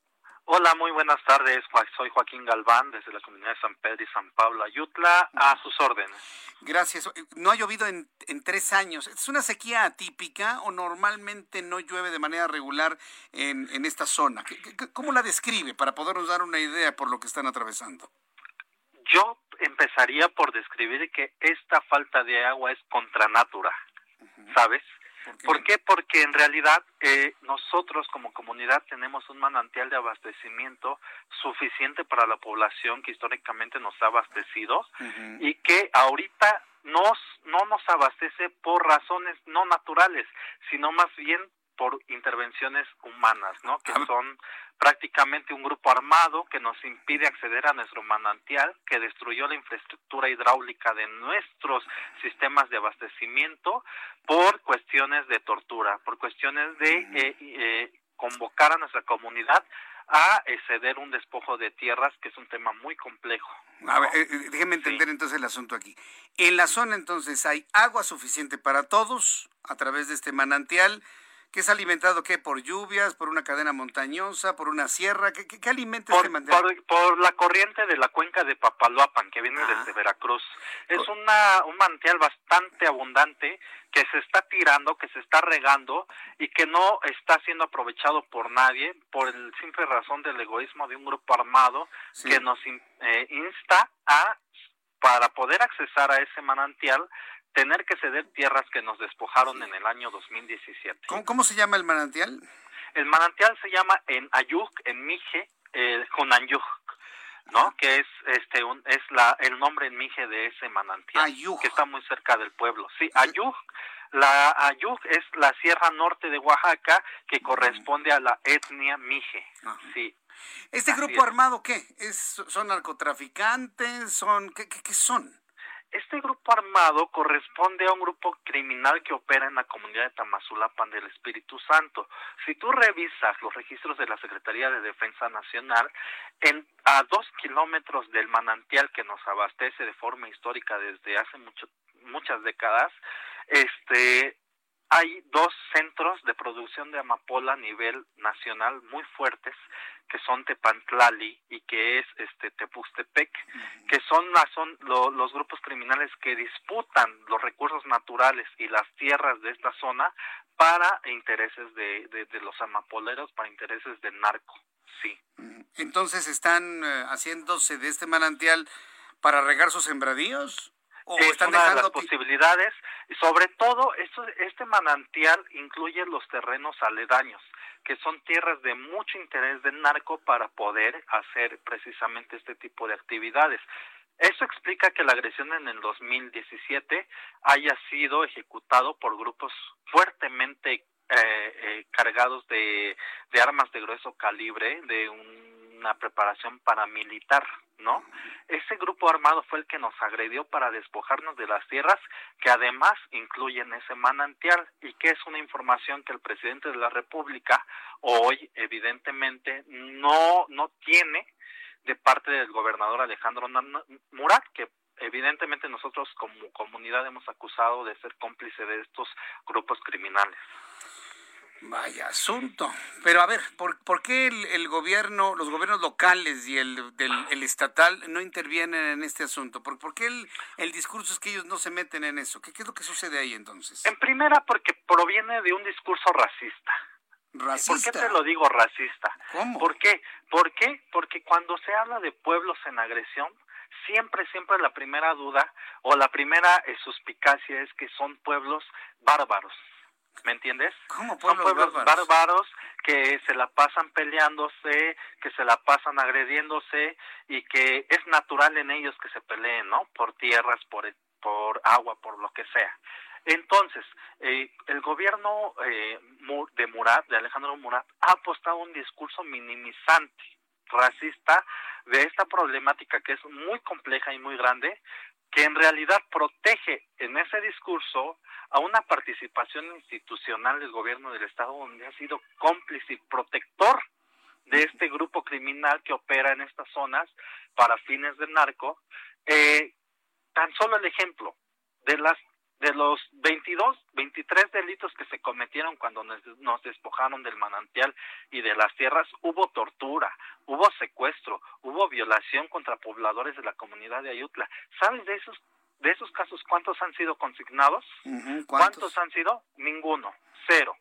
Hola, muy buenas tardes. Soy Joaquín Galván desde la comunidad de San Pedro y San Pablo Ayutla, a sus órdenes.
Gracias. No ha llovido en, tres años. ¿Es una sequía atípica o normalmente no llueve de manera regular en, en esta zona? ¿Cómo la describe para podernos dar una idea por lo que están atravesando?
Yo empezaría por describir que esta falta de agua es contra natura, ¿sabes? ¿Por qué? Porque en realidad eh, nosotros como comunidad tenemos un manantial de abastecimiento suficiente para la población que históricamente nos ha abastecido y que ahorita nos, no nos abastece por razones no naturales, sino más bien por intervenciones humanas, ¿no? Que son prácticamente un grupo armado que nos impide acceder a nuestro manantial, que destruyó la infraestructura hidráulica de nuestros sistemas de abastecimiento por cuestiones de tortura, por cuestiones de eh, eh, convocar a nuestra comunidad a ceder un despojo de tierras, que es un tema muy complejo.
A ver, eh, déjeme entender entonces el asunto aquí. En la zona entonces hay agua suficiente para todos a través de este manantial que es alimentado qué por lluvias, por una cadena montañosa, por una sierra, ¿qué, qué, alimenta
por,
este
Por, la corriente de la cuenca de Papaloapan que viene desde ah. Veracruz. Es una, un manantial bastante abundante que se está tirando, que se está regando y que no está siendo aprovechado por nadie por el simple razón del egoísmo de un grupo armado que nos eh, insta a para poder accesar a ese manantial tener que ceder tierras que nos despojaron en el año 2017.
¿Cómo, ¿Cómo, se llama el manantial?
El manantial se llama en Ayuk, en Mije, eh, Junanyuk, ¿no? Que es este un, es la el nombre en Mije de ese manantial
Ayuk.
que está muy cerca del pueblo. Sí, Ayuk la Ayuk es la sierra norte de Oaxaca que corresponde a la etnia Mije. Sí.
¿Este grupo es. armado qué? ¿Es, ¿Son narcotraficantes? ¿Son qué, qué, qué son?
Este grupo armado corresponde a un grupo criminal que opera en la comunidad de Tamazulapan del Espíritu Santo. Si tú revisas los registros de la Secretaría de Defensa Nacional, en, a dos kilómetros del manantial que nos abastece de forma histórica desde hace mucho, muchas décadas, este hay dos centros de producción de amapola a nivel nacional muy fuertes que son Tepantlali y que es este Tepustepec, que son, son lo, los grupos criminales que disputan los recursos naturales y las tierras de esta zona para intereses de, de, de los amapoleros, para intereses del narco, sí.
Entonces están uh, haciéndose de este manantial para regar sus sembradíos.
¿O es están una dejando... de las posibilidades, y sobre todo esto, este manantial incluye los terrenos aledaños, que son tierras de mucho interés del narco para poder hacer precisamente este tipo de actividades. Eso explica que la agresión en el 2017 haya sido ejecutado por grupos fuertemente eh, eh, cargados de, de, armas de grueso calibre, de un, una preparación paramilitar, ¿no? Ese grupo armado fue el que nos agredió para despojarnos de las tierras que además incluyen ese manantial y que es una información que el presidente de la República hoy evidentemente no no tiene de parte del gobernador Alejandro Murat que evidentemente nosotros como comunidad hemos acusado de ser cómplice de estos grupos criminales.
Vaya asunto. Pero a ver, ¿por, por qué el, el, gobierno, los gobiernos locales y el, del, el estatal no intervienen en este asunto? ¿Por, por qué el, el, discurso es que ellos no se meten en eso? ¿Qué, ¿Qué, es lo que sucede ahí entonces?
En primera, porque proviene de un discurso racista.
¿Racista?
¿Por qué te lo digo racista?
¿Cómo?
¿Por qué? ¿Por qué? Porque cuando se habla de pueblos en agresión, siempre, siempre la primera duda o la primera eh, suspicacia es que son pueblos bárbaros. ¿Me entiendes?
¿Cómo
pueblos Son pueblos bárbaros? bárbaros? que se la pasan peleándose, que se la pasan agrediéndose y que es natural en ellos que se peleen, ¿no? Por tierras, por, por agua, por lo que sea. Entonces, eh, el gobierno eh, de Murat, de Alejandro Murat, ha apostado un discurso minimizante, racista, de esta problemática que es muy compleja y muy grande, que en realidad protege en ese discurso a una participación institucional del gobierno del Estado donde ha sido cómplice y protector de este grupo criminal que opera en estas zonas para fines de narco. Eh, tan solo el ejemplo de las de los 22, 23 delitos que se cometieron cuando nos, nos, despojaron del manantial y de las tierras, hubo tortura, hubo secuestro, hubo violación contra pobladores de la comunidad de Ayutla. ¿Sabes de esos de esos casos cuántos han sido consignados?
Uh -huh. ¿Cuántos?
¿Cuántos han sido? Ninguno, cero.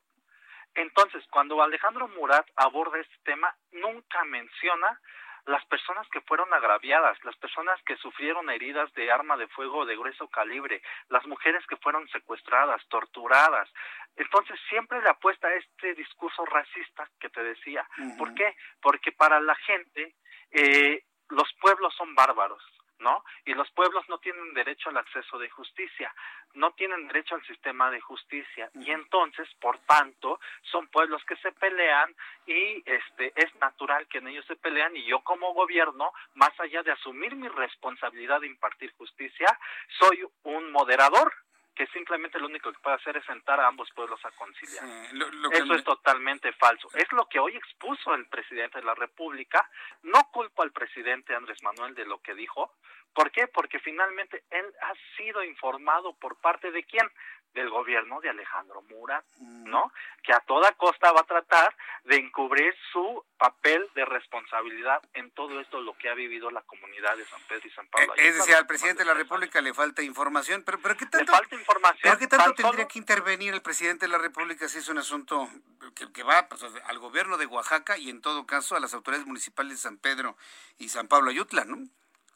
Entonces, cuando Alejandro Murat aborda este tema, nunca menciona las personas que fueron agraviadas, las personas que sufrieron heridas de arma de fuego de grueso calibre, las mujeres que fueron secuestradas, torturadas. Entonces siempre le apuesta a este discurso racista que te decía. Uh -huh. ¿Por qué? Porque para la gente eh, los pueblos son bárbaros. ¿No? Y los pueblos no tienen derecho al acceso de justicia, no tienen derecho al sistema de justicia. Y entonces, por tanto, son pueblos que se pelean y este es natural que en ellos se pelean y yo como gobierno, más allá de asumir mi responsabilidad de impartir justicia, soy un moderador que simplemente lo único que puede hacer es sentar a ambos pueblos a conciliar. Sí, lo, lo Eso me... es totalmente falso. Es lo que hoy expuso el presidente de la República. No culpo al presidente Andrés Manuel de lo que dijo. ¿Por qué? Porque finalmente él ha sido informado por parte de quién? Del gobierno de Alejandro Murat, ¿no? Que a toda costa va a tratar de encubrir su papel de responsabilidad en todo esto lo que ha vivido la comunidad de San Pedro y San Pablo.
Eh, es decir, al presidente de la República le falta información, pero, pero ¿qué tanto,
le falta información,
¿pero qué tanto tendría solo? que intervenir el presidente de la República si es un asunto que, que va pues, al gobierno de Oaxaca y en todo caso a las autoridades municipales de San Pedro y San Pablo Ayutla, ¿no?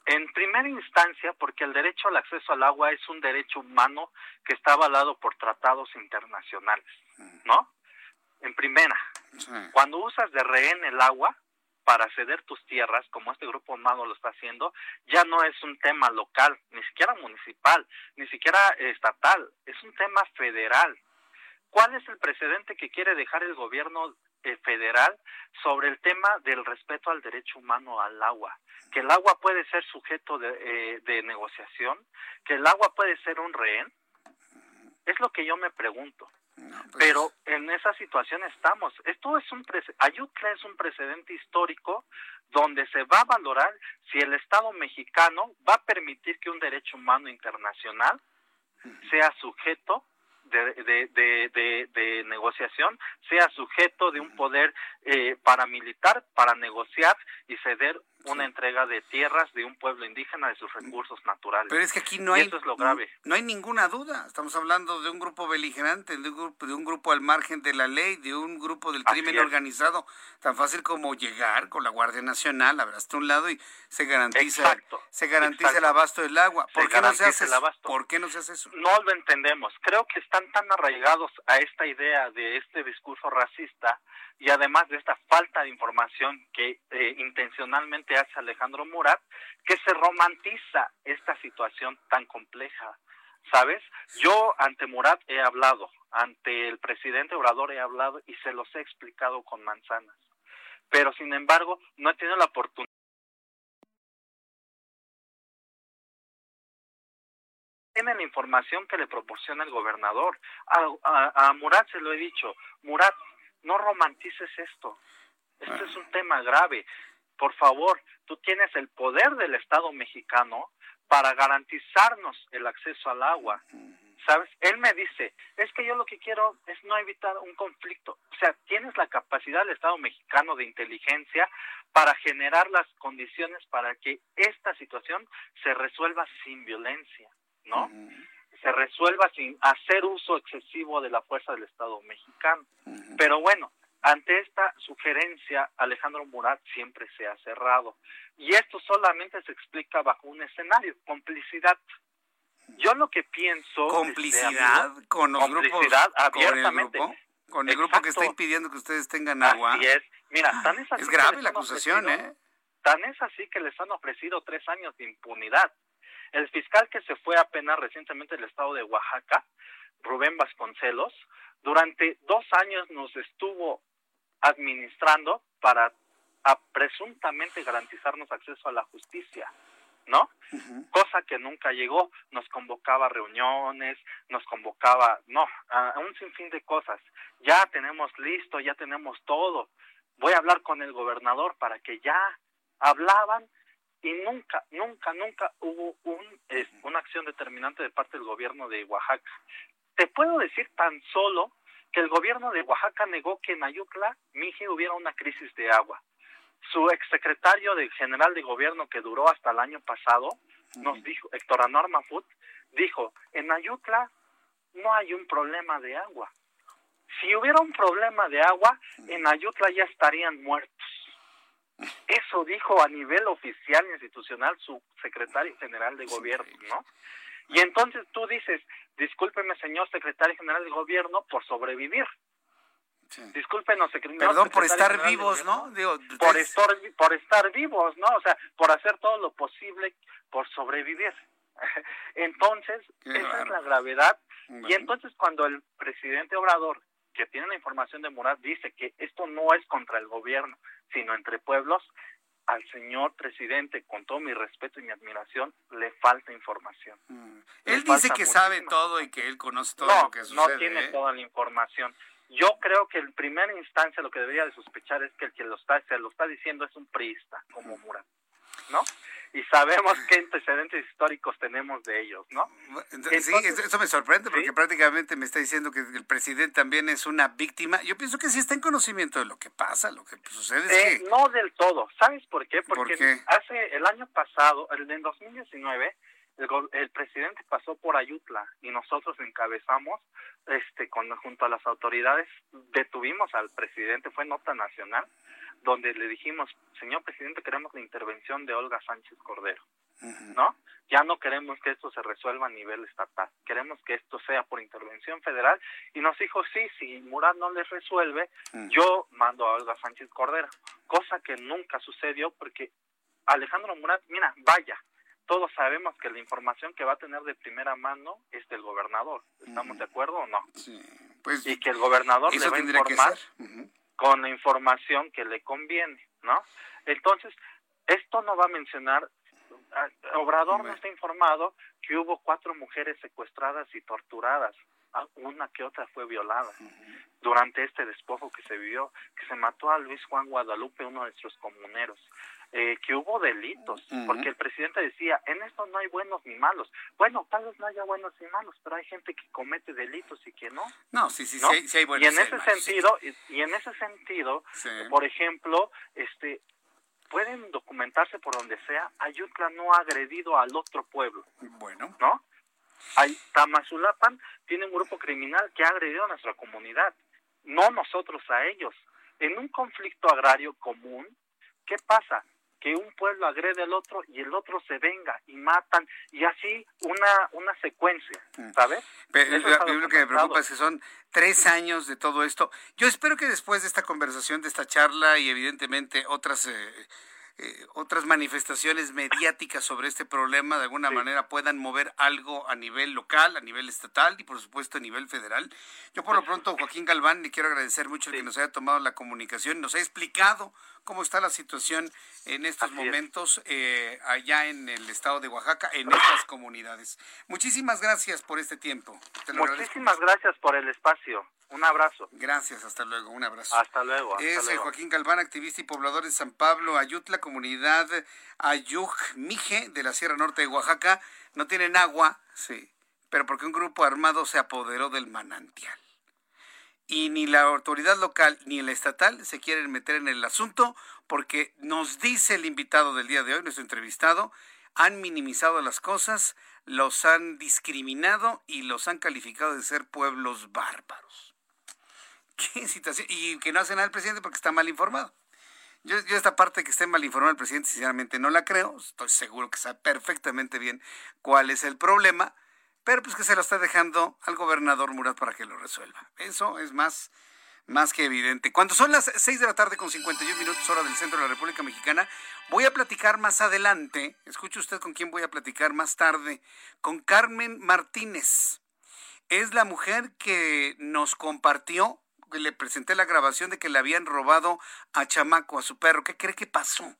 En primera instancia, porque el derecho al acceso al agua es un derecho humano que está avalado por tratados internacionales, ¿no? En primera, cuando usas de rehén el agua para ceder tus tierras, como este grupo humano lo está haciendo, ya no es un tema local, ni siquiera municipal, ni siquiera estatal, es un tema federal. ¿Cuál es el precedente que quiere dejar el gobierno federal sobre el tema del respeto al derecho humano al agua? Que el agua puede ser sujeto de, eh, de negociación, que el agua puede ser un rehén. Es lo que yo me pregunto.
Pues
Pero en esa situación estamos. Esto es un Ayutla es un precedente histórico donde se va a valorar si el Estado mexicano va a permitir que un derecho humano internacional sea sujeto de, de, de, de, negociación sea sujeto de un poder eh, paramilitar para negociar y ceder una entrega de tierras de un pueblo indígena de sus recursos naturales.
Pero es que aquí no hay,
eso es lo grave.
No, hay ninguna duda. Estamos hablando de un grupo beligerante, de un grupo, de un grupo al margen de la ley, de un grupo del crimen organizado. Tan fácil como llegar con la Guardia Nacional, hasta un lado y se garantiza, se garantiza el abasto del agua. ¿Por qué no se hace eso? ¿Por qué no se hace eso?
No lo entendemos. Creo que están tan arraigados a esta idea de este discurso racista y además de esta falta de información que eh, intencionalmente hace Alejandro Murat, que se romantiza esta situación tan compleja. ¿Sabes? Yo ante Murat he hablado, ante el presidente Obrador he hablado y se los he explicado con manzanas. Pero sin embargo, no he tenido la oportunidad tiene la información que le proporciona el gobernador. A, a, Murat se lo he dicho, Murat, no romantices esto. Esto es un tema grave. Por favor, tú tienes el poder del Estado mexicano para garantizarnos el acceso al agua. ¿Sabes? Él me dice, es que yo lo que quiero es no evitar un conflicto. O sea, tienes la capacidad del Estado mexicano de inteligencia para generar las condiciones para que esta situación se resuelva sin violencia, ¿no? Se resuelva sin hacer uso excesivo de la fuerza del Estado mexicano. Pero bueno, ante esta sugerencia, Alejandro Murat siempre se ha cerrado. Y esto solamente se explica bajo un escenario, complicidad. Yo lo que pienso...
¿Complicidad con los
complicidad
grupos?
abiertamente.
¿Con el grupo? Con el grupo que está impidiendo que ustedes tengan agua.
Así es. Mira, tan es, así
es grave la acusación,
ofrecido-
¿eh?
Tan es así que les han ofrecido tres años de impunidad. El fiscal que se fue apenas recientemente del estado de Oaxaca, Rubén Vasconcelos, durante dos años nos estuvo administrando para a presuntamente garantizarnos acceso a la justicia, ¿no? Cosa que nunca llegó, nos convocaba a reuniones, nos convocaba, no, a, a un sinfín de cosas. Ya tenemos listo, ya tenemos todo. Voy a hablar con el gobernador para que ya hablaban y nunca, nunca, nunca hubo un, es- una acción determinante de parte del gobierno de Oaxaca. Te puedo decir tan solo que el gobierno de Oaxaca negó que en Ayutla, Mije, hubiera una crisis de agua. Su exsecretario de general de gobierno que duró hasta el año pasado, nos dijo, Héctor Anuar Mafut, dijo, en Ayutla no hay un problema de agua. Si hubiera un problema de agua, en Ayutla ya estarían muertos. Eso dijo a nivel oficial e institucional su secretario general de gobierno, ¿no? Y entonces tú dices, discúlpeme, señor secretario general de gobierno, por sobrevivir. Discúlpenos, secre-
Perdón por
secretario
estar
general de
vivos,
gobierno,
¿no? Digo,
Por estar, por estar vivos, ¿no? O sea, por hacer todo lo posible por sobrevivir. *laughs* Entonces, esa es la gravedad. Y entonces cuando el presidente Obrador, que tiene la información de Murat, dice que esto no es contra el gobierno, sino entre pueblos, al señor presidente, con todo mi respeto y mi admiración, le falta información. Le
Él dice que sabe todo y que él conoce todo
no,
lo que
no
sucede.
tiene
¿eh?
toda la información. Yo creo que en primera instancia lo que debería de sospechar es que el que lo está, se lo está diciendo es un priista, como Murat, ¿no? Y sabemos qué antecedentes históricos tenemos de ellos, ¿no?
Entonces, sí, eso, me sorprende porque prácticamente me está diciendo que el presidente también es una víctima. Yo pienso que sí está en conocimiento de lo que pasa, lo que sucede es
Eh,
que...
no del todo. ¿Sabes por qué? Porque
qué?
hace el año pasado, el en 2019, el, el presidente pasó por Ayutla y nosotros encabezamos, este, con, junto a las autoridades, detuvimos al presidente, fue nota nacional, donde le dijimos, señor presidente, queremos la intervención de Olga Sánchez Cordero. ¿no? Ya no queremos que esto se resuelva a nivel estatal, queremos que esto sea por intervención federal y nos dijo, sí, si Murat no les resuelve, yo mando a Olga Sánchez Cordero, cosa que nunca sucedió porque Alejandro Murat, mira, vaya, todos sabemos que la información que va a tener de primera mano es del gobernador. ¿Estamos de acuerdo o no? Sí. Pues, y que el gobernador le va a informar con la información que le conviene, ¿no? Entonces, esto no va a mencionar Obrador no está informado que hubo cuatro mujeres secuestradas y torturadas. Una que otra fue violada durante este despojo que se vivió, que se mató a Luis Juan Guadalupe, uno de nuestros comuneros. Eh, que hubo delitos, porque el presidente decía, en esto no hay buenos ni malos. Bueno, tal vez no haya buenos ni malos, pero hay gente que comete delitos y que no.
No, sí, sí, sí, hay, buenos
y en ese sentido, y, en ese sentido, por ejemplo, este pueden documentarse por donde sea, Ayutla no ha agredido al otro pueblo.
Bueno.
¿No? Hay, Tamazulapan tiene un grupo criminal que ha agredido a nuestra comunidad, no nosotros a ellos. En un conflicto agrario común, ¿qué pasa? que un pueblo agrede al otro y el otro se venga y matan y así una una secuencia, mm. ¿sabes?
Pero lo que me preocupa es que son tres años de todo esto. Yo espero que después de esta conversación, de esta charla y evidentemente otras eh, eh, otras manifestaciones mediáticas sobre este problema de alguna manera puedan mover algo a nivel local, a nivel estatal y por supuesto a nivel federal. Yo por lo pronto, Joaquín Galván, le quiero agradecer mucho el que nos haya tomado la comunicación, nos ha explicado cómo está la situación en estos momentos eh, allá en el estado de Oaxaca, en estas comunidades. Muchísimas gracias por este tiempo.
Muchísimas gracias por el espacio. Un abrazo.
Gracias, hasta luego, un abrazo.
Hasta luego.
es eh, Joaquín Galván, activista y poblador de San Pablo, Ayutla, comunidad Ayuj Mije de la Sierra Norte de Oaxaca. No tienen agua, sí, pero porque un grupo armado se apoderó del manantial. Y ni la autoridad local ni la estatal se quieren meter en el asunto porque nos dice el invitado del día de hoy, nuestro entrevistado, han minimizado las cosas, los han discriminado y los han calificado de ser pueblos bárbaros. *laughs* ¿Qué situación? Y que no hace nada el presidente porque está mal informado. Yo, yo esta parte que esté mal informado el presidente, sinceramente no la creo. Estoy seguro que sabe perfectamente bien cuál es el problema, pero pues que se lo está dejando al gobernador Murat para que lo resuelva. Eso es más, más que evidente. Cuando son las 6 de la tarde con 51 minutos hora del centro de la República Mexicana, voy a platicar más adelante, escuche usted con quién voy a platicar más tarde, con Carmen Martínez. Es la mujer que nos compartió le presenté la grabación de que le habían robado a Chamaco, a su perro. ¿Qué cree que pasó?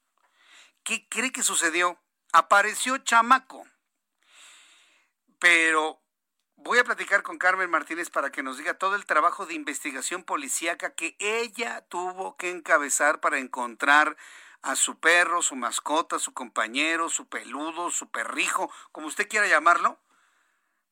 ¿Qué cree que sucedió? Apareció Chamaco. Pero voy a platicar con Carmen Martínez para que nos diga todo el trabajo de investigación policíaca que ella tuvo que encabezar para encontrar a su perro, su mascota, su compañero, su peludo, su perrijo, como usted quiera llamarlo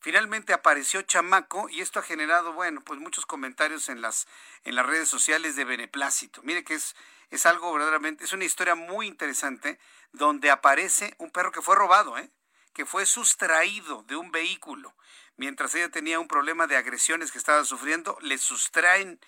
Finalmente apareció Chamaco y esto ha generado, bueno, pues muchos comentarios en las, en las redes sociales de beneplácito. Mire que es, es algo verdaderamente, es una historia muy interesante donde aparece un perro que fue robado, ¿eh? que fue sustraído de un vehículo. Mientras ella tenía un problema de agresiones que estaba sufriendo, le sustraen,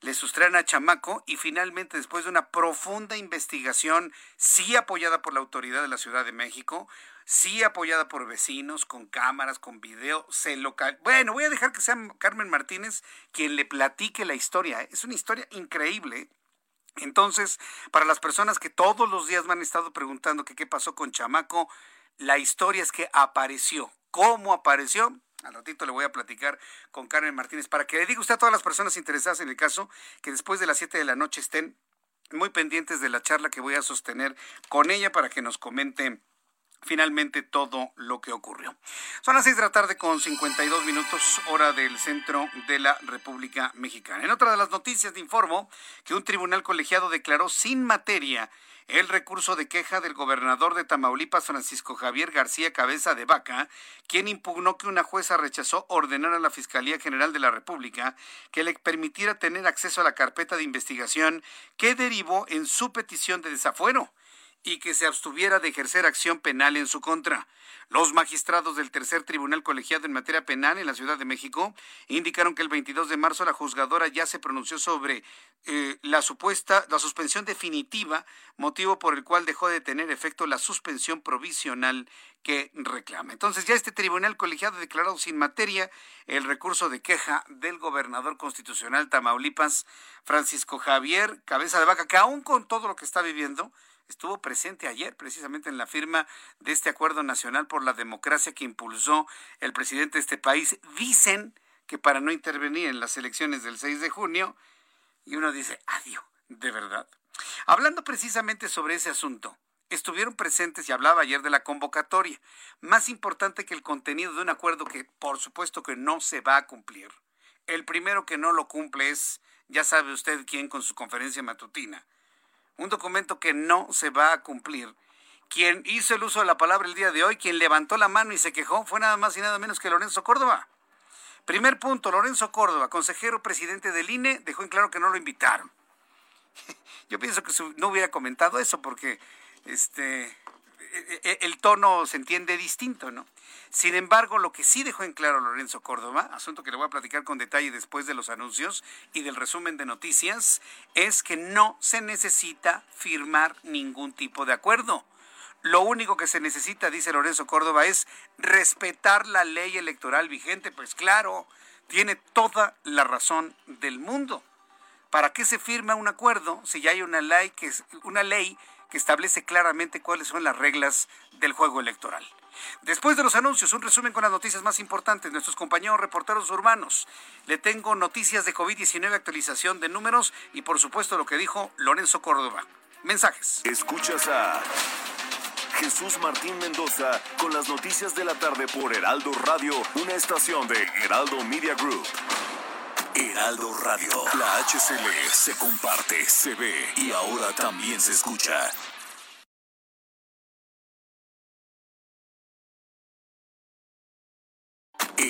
le sustraen a Chamaco y finalmente después de una profunda investigación, sí apoyada por la autoridad de la Ciudad de México, sí apoyada por vecinos, con cámaras, con video, se local. Bueno, voy a dejar que sea Carmen Martínez quien le platique la historia. ¿eh? Es una historia increíble. Entonces, para las personas que todos los días me han estado preguntando qué pasó con Chamaco, la historia es que apareció. ¿Cómo apareció? Al ratito le voy a platicar con Carmen Martínez para que le diga usted a todas las personas interesadas en el caso que después de las 7 de la noche estén muy pendientes de la charla que voy a sostener con ella para que nos comente finalmente todo lo que ocurrió. Son las seis de la tarde con 52 minutos hora del centro de la República Mexicana. En otra de las noticias te informo que un tribunal colegiado declaró sin materia el recurso de queja del gobernador de Tamaulipas, Francisco Javier García Cabeza de Vaca, quien impugnó que una jueza rechazó ordenar a la Fiscalía General de la República que le permitiera tener acceso a la carpeta de investigación que derivó en su petición de desafuero y que se abstuviera de ejercer acción penal en su contra. Los magistrados del tercer tribunal colegiado en materia penal en la Ciudad de México indicaron que el 22 de marzo la juzgadora ya se pronunció sobre eh, la supuesta, la suspensión definitiva, motivo por el cual dejó de tener efecto la suspensión provisional que reclama. Entonces ya este tribunal colegiado ha declarado sin materia el recurso de queja del gobernador constitucional Tamaulipas, Francisco Javier Cabeza de Vaca, que aún con todo lo que está viviendo, estuvo presente ayer precisamente en la firma de este acuerdo nacional por la democracia que impulsó el presidente de este país. Dicen que para no intervenir en las elecciones del 6 de junio, y uno dice, adiós, de verdad. Hablando precisamente sobre ese asunto, estuvieron presentes y hablaba ayer de la convocatoria. Más importante que el contenido de un acuerdo que por supuesto que no se va a cumplir. El primero que no lo cumple es, ya sabe usted quién con su conferencia matutina un documento que no se va a cumplir. Quien hizo el uso de la palabra el día de hoy, quien levantó la mano y se quejó, fue nada más y nada menos que Lorenzo Córdoba. Primer punto, Lorenzo Córdoba, consejero presidente del INE, dejó en claro que no lo invitaron. *laughs* Yo pienso que no hubiera comentado eso porque este e, e, el tono se entiende distinto, ¿no? Sin embargo, lo que sí dejó en claro Lorenzo Córdoba, asunto que le voy a platicar con detalle después de los anuncios y del resumen de noticias, es que no se necesita firmar ningún tipo de acuerdo. Lo único que se necesita, dice Lorenzo Córdoba, es respetar la ley electoral vigente. Pues claro, tiene toda la razón del mundo. ¿Para qué se firma un acuerdo si ya hay una ley que, una ley que establece claramente cuáles son las reglas del juego electoral? Después de los anuncios, un resumen con las noticias más importantes. Nuestros compañeros reporteros urbanos. Le tengo noticias de COVID-19, actualización de números y por supuesto lo que dijo Lorenzo Córdoba. Mensajes.
Escuchas a Jesús Martín Mendoza con las noticias de la tarde por Heraldo Radio, una estación de Heraldo Media Group. Heraldo Radio, la HCL se comparte, se ve y ahora también se escucha.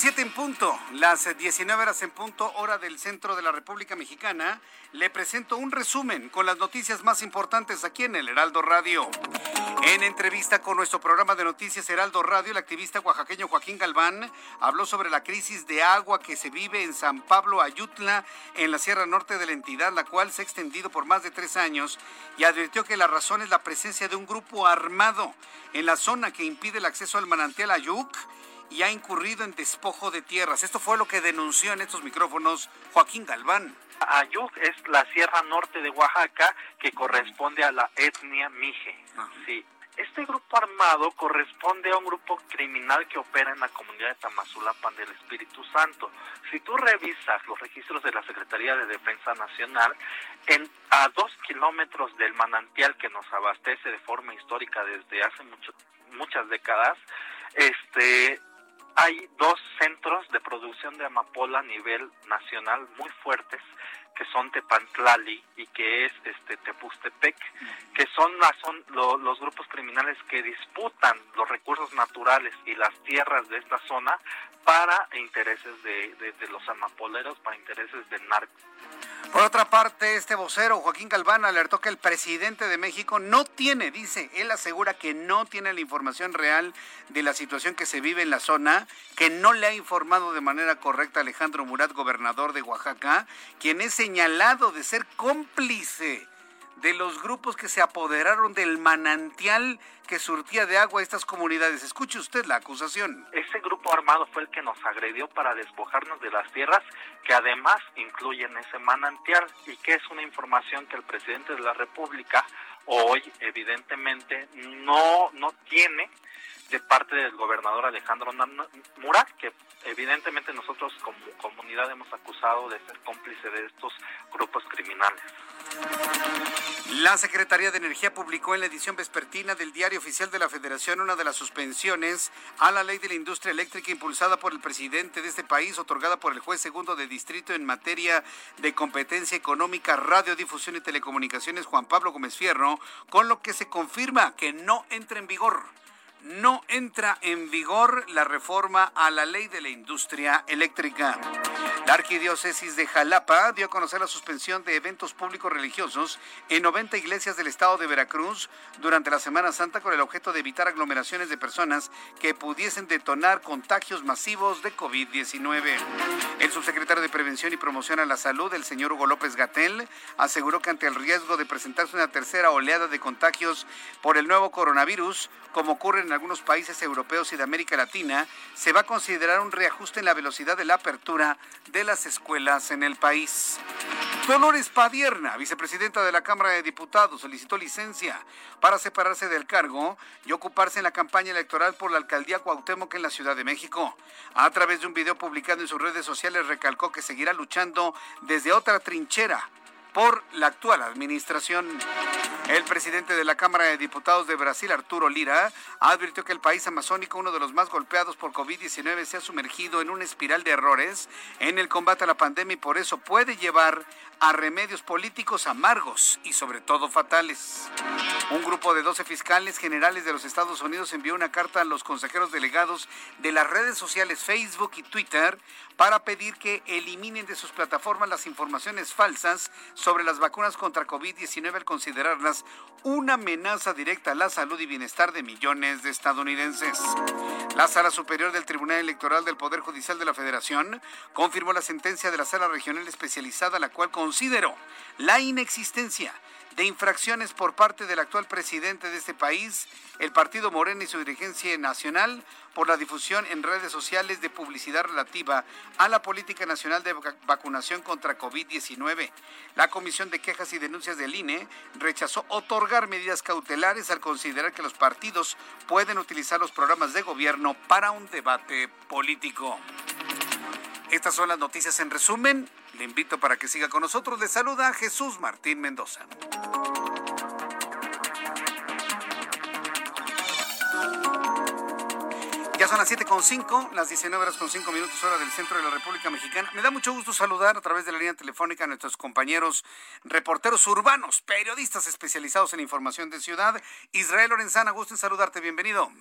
Las 7 en punto, las 19 horas en punto, hora del centro de la República Mexicana. Le presento un resumen con las noticias más importantes aquí en el Heraldo Radio. En entrevista con nuestro programa de noticias Heraldo Radio, el activista oaxaqueño Joaquín Galván habló sobre la crisis de agua que se vive en San Pablo Ayutla, en la Sierra Norte de la entidad, la cual se ha extendido por más de tres años, y advirtió que la razón es la presencia de un grupo armado en la zona que impide el acceso al manantial Ayuc y ha incurrido en despojo de tierras. Esto fue lo que denunció en estos micrófonos Joaquín Galván.
Ayuc es la sierra norte de Oaxaca que corresponde a la etnia Mije. Ah. Sí. Este grupo armado corresponde a un grupo criminal que opera en la comunidad de Tamazulapan del Espíritu Santo. Si tú revisas los registros de la Secretaría de Defensa Nacional, en, a dos kilómetros del manantial que nos abastece de forma histórica desde hace mucho, muchas décadas, este hay dos centros de producción de amapola a nivel nacional muy fuertes que son Tepantlali y que es este Tepustepec, que son, son los grupos criminales que disputan los recursos naturales y las tierras de esta zona para intereses de, de los amapoleros, para intereses del narco.
Por otra parte, este vocero, Joaquín Galván, alertó que el presidente de México no tiene, dice, él asegura que no tiene la información real de la situación que se vive en la zona, que no le ha informado de manera correcta Alejandro Murat, gobernador de Oaxaca, quien es señalado de ser cómplice de los grupos que se apoderaron del manantial que surtía de agua a estas comunidades. Escuche usted la acusación.
Ese grupo armado fue el que nos agredió para despojarnos de las tierras que además incluyen ese manantial y que es una información que el presidente de la República hoy evidentemente no, no tiene de parte del gobernador Alejandro Murat, que evidentemente nosotros como comunidad hemos acusado de ser cómplice de estos grupos criminales.
La Secretaría de Energía publicó en la edición vespertina del Diario Oficial de la Federación una de las suspensiones a la ley de la industria eléctrica impulsada por el presidente de este país, otorgada por el juez segundo de distrito en materia de competencia económica, radiodifusión y telecomunicaciones, Juan Pablo Gómez Fierro, con lo que se confirma que no entra en vigor no entra en vigor la reforma a la ley de la industria eléctrica. La arquidiócesis de Jalapa dio a conocer la suspensión de eventos públicos religiosos en 90 iglesias del estado de Veracruz durante la Semana Santa con el objeto de evitar aglomeraciones de personas que pudiesen detonar contagios masivos de COVID-19. El subsecretario de Prevención y Promoción a la Salud, el señor Hugo López Gatel, aseguró que ante el riesgo de presentarse una tercera oleada de contagios por el nuevo coronavirus, como ocurre en algunos países europeos y de América Latina, se va a considerar un reajuste en la velocidad de la apertura de las escuelas en el país. Dolores Padierna, vicepresidenta de la Cámara de Diputados, solicitó licencia para separarse del cargo y ocuparse en la campaña electoral por la alcaldía Cuauhtémoc en la Ciudad de México. A través de un video publicado en sus redes sociales recalcó que seguirá luchando desde otra trinchera por la actual administración. El presidente de la Cámara de Diputados de Brasil, Arturo Lira, advirtió que el país amazónico, uno de los más golpeados por COVID-19, se ha sumergido en una espiral de errores en el combate a la pandemia y por eso puede llevar a remedios políticos amargos y sobre todo fatales. Un grupo de 12 fiscales generales de los Estados Unidos envió una carta a los consejeros delegados de las redes sociales Facebook y Twitter para pedir que eliminen de sus plataformas las informaciones falsas sobre las vacunas contra COVID-19 al considerarlas una amenaza directa a la salud y bienestar de millones de estadounidenses. La Sala Superior del Tribunal Electoral del Poder Judicial de la Federación confirmó la sentencia de la Sala Regional Especializada, la cual consideró la inexistencia de infracciones por parte del actual presidente de este país, el Partido Morena y su dirigencia nacional por la difusión en redes sociales de publicidad relativa a la política nacional de vacunación contra COVID-19. La Comisión de Quejas y Denuncias del INE rechazó otorgar medidas cautelares al considerar que los partidos pueden utilizar los programas de gobierno para un debate político. Estas son las noticias en resumen. Le invito para que siga con nosotros. Le saluda Jesús Martín Mendoza. Ya son las 7.5, las 19 horas con 5 minutos hora del centro de la República Mexicana. Me da mucho gusto saludar a través de la línea telefónica a nuestros compañeros reporteros urbanos, periodistas especializados en información de ciudad. Israel Lorenzana, gusto en saludarte, bienvenido.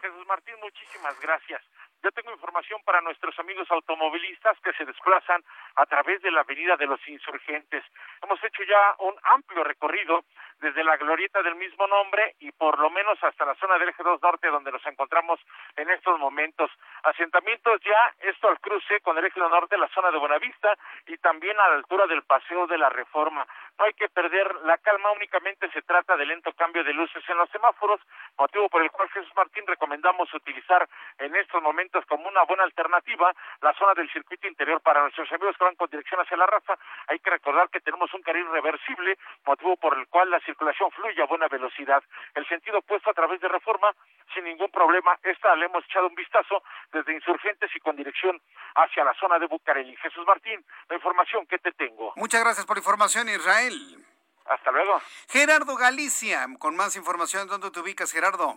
Jesús Martín, muchísimas gracias. Yo tengo información para nuestros amigos automovilistas que se desplazan a través de la Avenida de los Insurgentes. Hemos hecho ya un amplio recorrido desde la glorieta del mismo nombre y por lo menos hasta la zona del Eje 2 Norte donde nos encontramos en estos momentos. Asentamientos ya, esto al cruce con el Eje 2 Norte, la zona de Buenavista y también a la altura del Paseo de la Reforma. No hay que perder la calma, únicamente se trata de lento cambio de luces en los semáforos, motivo por el cual Jesús Martín recomendamos utilizar en estos momentos como una buena alternativa la zona del circuito interior para nuestros amigos que van con dirección hacia la raza. Hay que recordar que tenemos un carril reversible, motivo por el cual la circulación fluye a buena velocidad. El sentido opuesto a través de reforma, sin ningún problema. Esta le hemos echado un vistazo desde Insurgentes y con dirección hacia la zona de Bucareli. Jesús Martín, la información que te tengo.
Muchas gracias por la información, Israel.
Hasta luego.
Gerardo Galicia, con más información, ¿dónde te ubicas, Gerardo?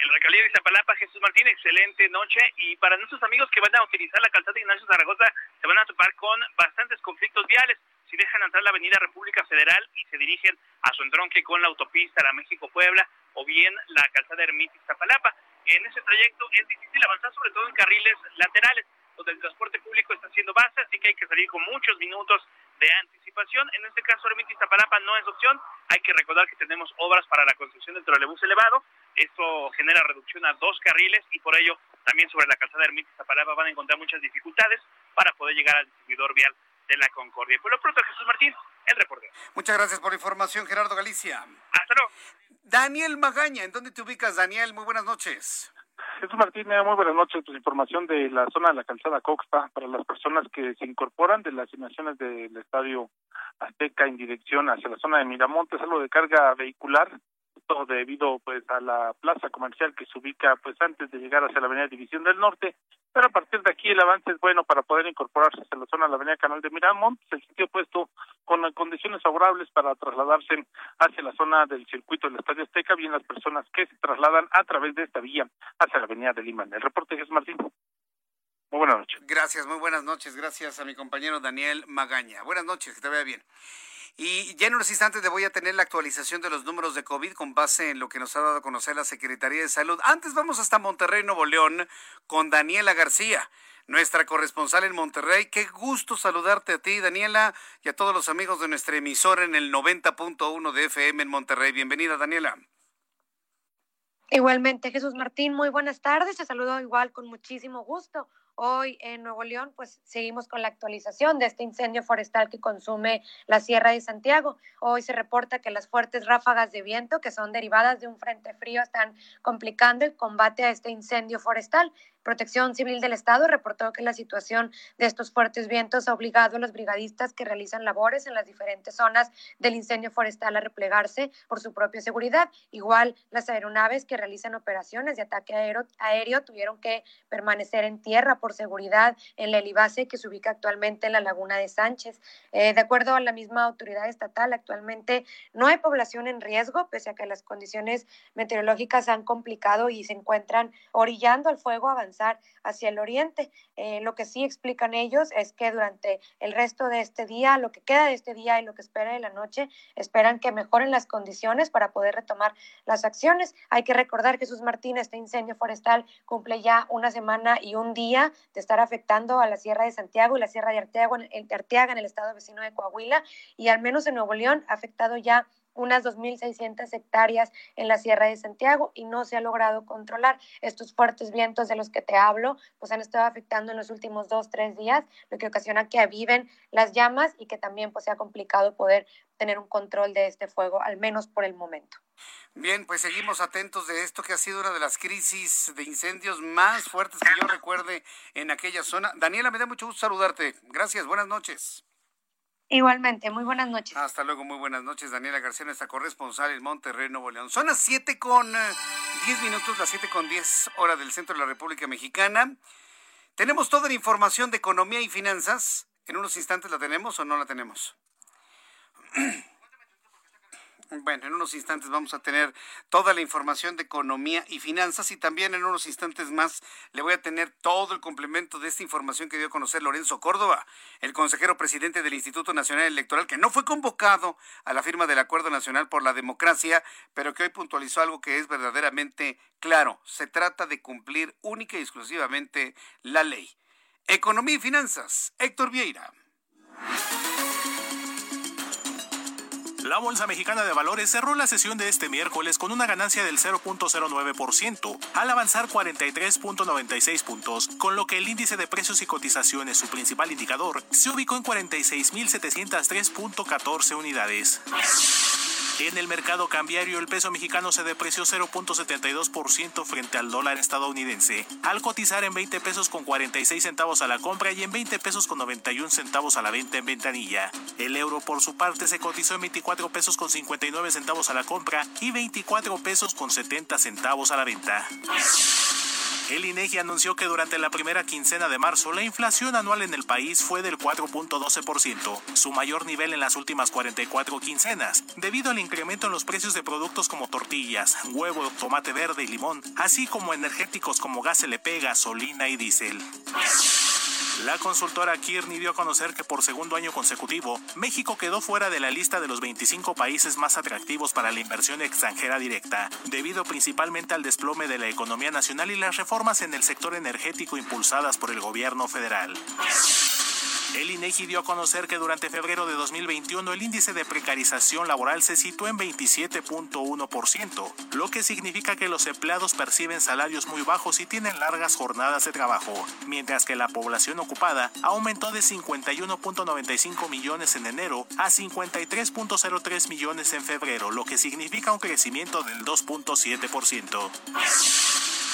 En la alcaldía de Iztapalapa, Jesús Martín, excelente noche. Y para nuestros amigos que van a utilizar la calzada Ignacio Zaragoza, se van a topar con bastantes conflictos viales si dejan entrar la avenida República Federal y se dirigen a su entronque con la autopista La México-Puebla o bien la calzada Ermita Zapalapa. En ese trayecto es difícil avanzar, sobre todo en carriles laterales, donde el transporte público está haciendo base, así que hay que salir con muchos minutos de anticipación. En este caso, Ermita Zapalapa no es opción. Hay que recordar que tenemos obras para la construcción del trolebús elevado. Esto genera reducción a dos carriles y por ello también sobre la calzada Ermita Zapalapa van a encontrar muchas dificultades para poder llegar al distribuidor vial de la Concordia. Por lo pronto, Jesús Martín, el reporte.
Muchas gracias por la información, Gerardo Galicia.
Hasta luego.
Daniel Magaña, ¿en dónde te ubicas, Daniel? Muy buenas noches.
Jesús Martínez, muy buenas noches. Pues información de la zona de la calzada Coxpa para las personas que se incorporan de las asignaciones del Estadio Azteca en dirección hacia la zona de Miramontes, algo de carga vehicular debido pues a la plaza comercial que se ubica pues antes de llegar hacia la avenida División del Norte, pero a partir de aquí el avance es bueno para poder incorporarse a la zona de la avenida Canal de Miramont, el sitio puesto con condiciones favorables para trasladarse hacia la zona del circuito del Estadio Azteca, bien las personas que se trasladan a través de esta vía hacia la avenida de Lima. El reporte es Martín. Muy buenas noches.
Gracias, muy buenas noches. Gracias a mi compañero Daniel Magaña. Buenas noches, que te vea bien. Y ya en unos instantes voy a tener la actualización de los números de COVID con base en lo que nos ha dado a conocer la Secretaría de Salud. Antes vamos hasta Monterrey, Nuevo León, con Daniela García, nuestra corresponsal en Monterrey. Qué gusto saludarte a ti, Daniela, y a todos los amigos de nuestra emisora en el 90.1 de FM en Monterrey. Bienvenida, Daniela.
Igualmente, Jesús Martín, muy buenas tardes. Te saludo igual con muchísimo gusto. Hoy en Nuevo León, pues seguimos con la actualización de este incendio forestal que consume la Sierra de Santiago. Hoy se reporta que las fuertes ráfagas de viento que son derivadas de un frente frío están complicando el combate a este incendio forestal. Protección Civil del Estado reportó que la situación de estos fuertes vientos ha obligado a los brigadistas que realizan labores en las diferentes zonas del incendio forestal a replegarse por su propia seguridad. Igual las aeronaves que realizan operaciones de ataque aéreo, aéreo tuvieron que permanecer en tierra por seguridad en la helibase que se ubica actualmente en la laguna de Sánchez. Eh, de acuerdo a la misma autoridad estatal, actualmente no hay población en riesgo, pese a que las condiciones meteorológicas han complicado y se encuentran orillando al fuego avanzado hacia el oriente. Eh, lo que sí explican ellos es que durante el resto de este día, lo que queda de este día y lo que espera de la noche, esperan que mejoren las condiciones para poder retomar las acciones. Hay que recordar que Jesús Martín, este incendio forestal cumple ya una semana y un día de estar afectando a la Sierra de Santiago y la Sierra de Arteaga, de Arteaga en el estado vecino de Coahuila y al menos en Nuevo León ha afectado ya unas 2.600 hectáreas en la Sierra de Santiago y no se ha logrado controlar. Estos fuertes vientos de los que te hablo, pues han estado afectando en los últimos dos, tres días, lo que ocasiona que aviven las llamas y que también pues sea complicado poder tener un control de este fuego, al menos por el momento.
Bien, pues seguimos atentos de esto que ha sido una de las crisis de incendios más fuertes que yo recuerde en aquella zona. Daniela, me da mucho gusto saludarte. Gracias, buenas noches.
Igualmente, muy buenas noches.
Hasta luego, muy buenas noches. Daniela García, nuestra corresponsal en Monterrey, Nuevo León. Son las 7 con 10 eh, minutos, las 7 con 10 hora del centro de la República Mexicana. Tenemos toda la información de economía y finanzas. En unos instantes la tenemos o no la tenemos. *clears throat* Bueno, en unos instantes vamos a tener toda la información de economía y finanzas y también en unos instantes más le voy a tener todo el complemento de esta información que dio a conocer Lorenzo Córdoba, el consejero presidente del Instituto Nacional Electoral, que no fue convocado a la firma del Acuerdo Nacional por la Democracia, pero que hoy puntualizó algo que es verdaderamente claro. Se trata de cumplir única y exclusivamente la ley. Economía y finanzas, Héctor Vieira.
La Bolsa Mexicana de Valores cerró la sesión de este miércoles con una ganancia del 0.09%, al avanzar 43.96 puntos, con lo que el índice de precios y cotizaciones, su principal indicador, se ubicó en 46.703.14 unidades. En el mercado cambiario, el peso mexicano se depreció 0.72% frente al dólar estadounidense, al cotizar en 20 pesos con 46 centavos a la compra y en 20 pesos con 91 centavos a la venta en ventanilla. El euro, por su parte, se cotizó en 24 pesos con 59 centavos a la compra y 24 pesos con 70 centavos a la venta. El INEGI anunció que durante la primera quincena de marzo la inflación anual en el país fue del 4.12%, su mayor nivel en las últimas 44 quincenas, debido al incremento en los precios de productos como tortillas, huevo, tomate verde y limón, así como energéticos como gas LP, gasolina y diésel. La consultora Kearney dio a conocer que por segundo año consecutivo, México quedó fuera de la lista de los 25 países más atractivos para la inversión extranjera directa, debido principalmente al desplome de la economía nacional y las reformas en el sector energético impulsadas por el gobierno federal. El INEGI dio a conocer que durante febrero de 2021 el índice de precarización laboral se situó en 27.1%, lo que significa que los empleados perciben salarios muy bajos y tienen largas jornadas de trabajo, mientras que la población ocupada aumentó de 51.95 millones en enero a 53.03 millones en febrero, lo que significa un crecimiento del 2.7%.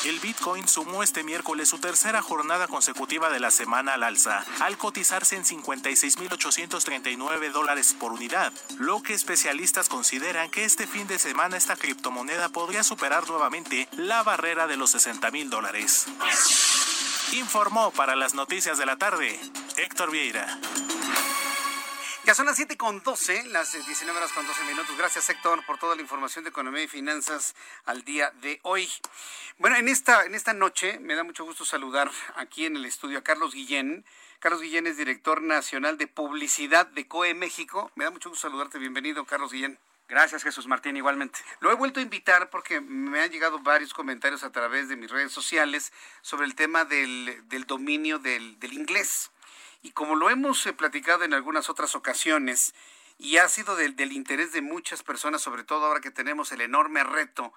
El Bitcoin sumó este miércoles su tercera jornada consecutiva de la semana al alza, al cotizarse en 56.839 dólares por unidad, lo que especialistas consideran que este fin de semana esta criptomoneda podría superar nuevamente la barrera de los 60.000 dólares. Informó para las noticias de la tarde Héctor Vieira.
Ya son las 7 con 12, las 19 horas con 12 minutos. Gracias, Héctor, por toda la información de economía y finanzas al día de hoy. Bueno, en esta, en esta noche me da mucho gusto saludar aquí en el estudio a Carlos Guillén. Carlos Guillén es director nacional de publicidad de COE México. Me da mucho gusto saludarte. Bienvenido, Carlos Guillén.
Gracias, Jesús Martín, igualmente.
Lo he vuelto a invitar porque me han llegado varios comentarios a través de mis redes sociales sobre el tema del, del dominio del, del inglés. Y como lo hemos eh, platicado en algunas otras ocasiones, y ha sido del, del interés de muchas personas, sobre todo ahora que tenemos el enorme reto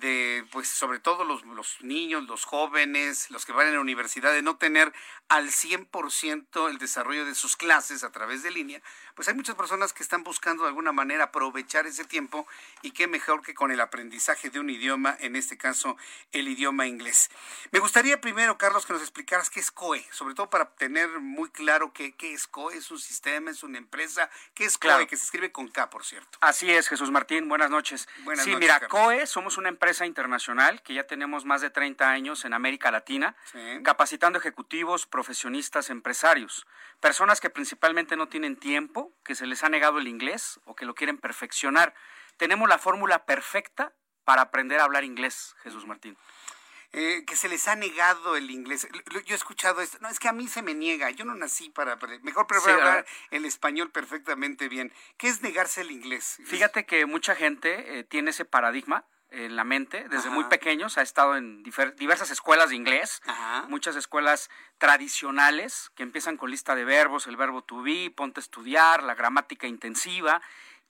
de, pues sobre todo los, los, niños, los jóvenes, los que van a la universidad, de no tener al 100% el desarrollo de sus clases a través de línea, pues hay muchas personas que están buscando de alguna manera aprovechar ese tiempo y qué mejor que con el aprendizaje de un idioma, en este caso el idioma inglés. Me gustaría primero, Carlos, que nos explicaras qué es COE, sobre todo para tener muy claro qué, qué es COE, es un sistema, es una empresa, qué es COE, que se escribe con K, por cierto.
Así es, Jesús Martín, buenas noches.
Buenas
sí,
noches,
mira,
Carlos.
COE somos una empresa internacional que ya tenemos más de 30 años en América Latina, capacitando ejecutivos, profesionistas, empresarios, personas que principalmente no tienen tiempo, que se les ha negado el inglés o que lo quieren perfeccionar. Tenemos la fórmula perfecta para aprender a hablar inglés, Jesús Martín.
Eh, que se les ha negado el inglés. Yo he escuchado esto. No, es que a mí se me niega. Yo no nací para... Mejor prefiero
Sí,
hablar el español perfectamente bien. ¿Qué es negarse el inglés?
Fíjate que mucha gente eh, tiene ese paradigma en la mente desde
Ajá.
muy pequeños, ha estado en diversas escuelas de inglés, muchas escuelas tradicionales que empiezan con lista de verbos, el verbo to be, ponte a estudiar, la gramática intensiva,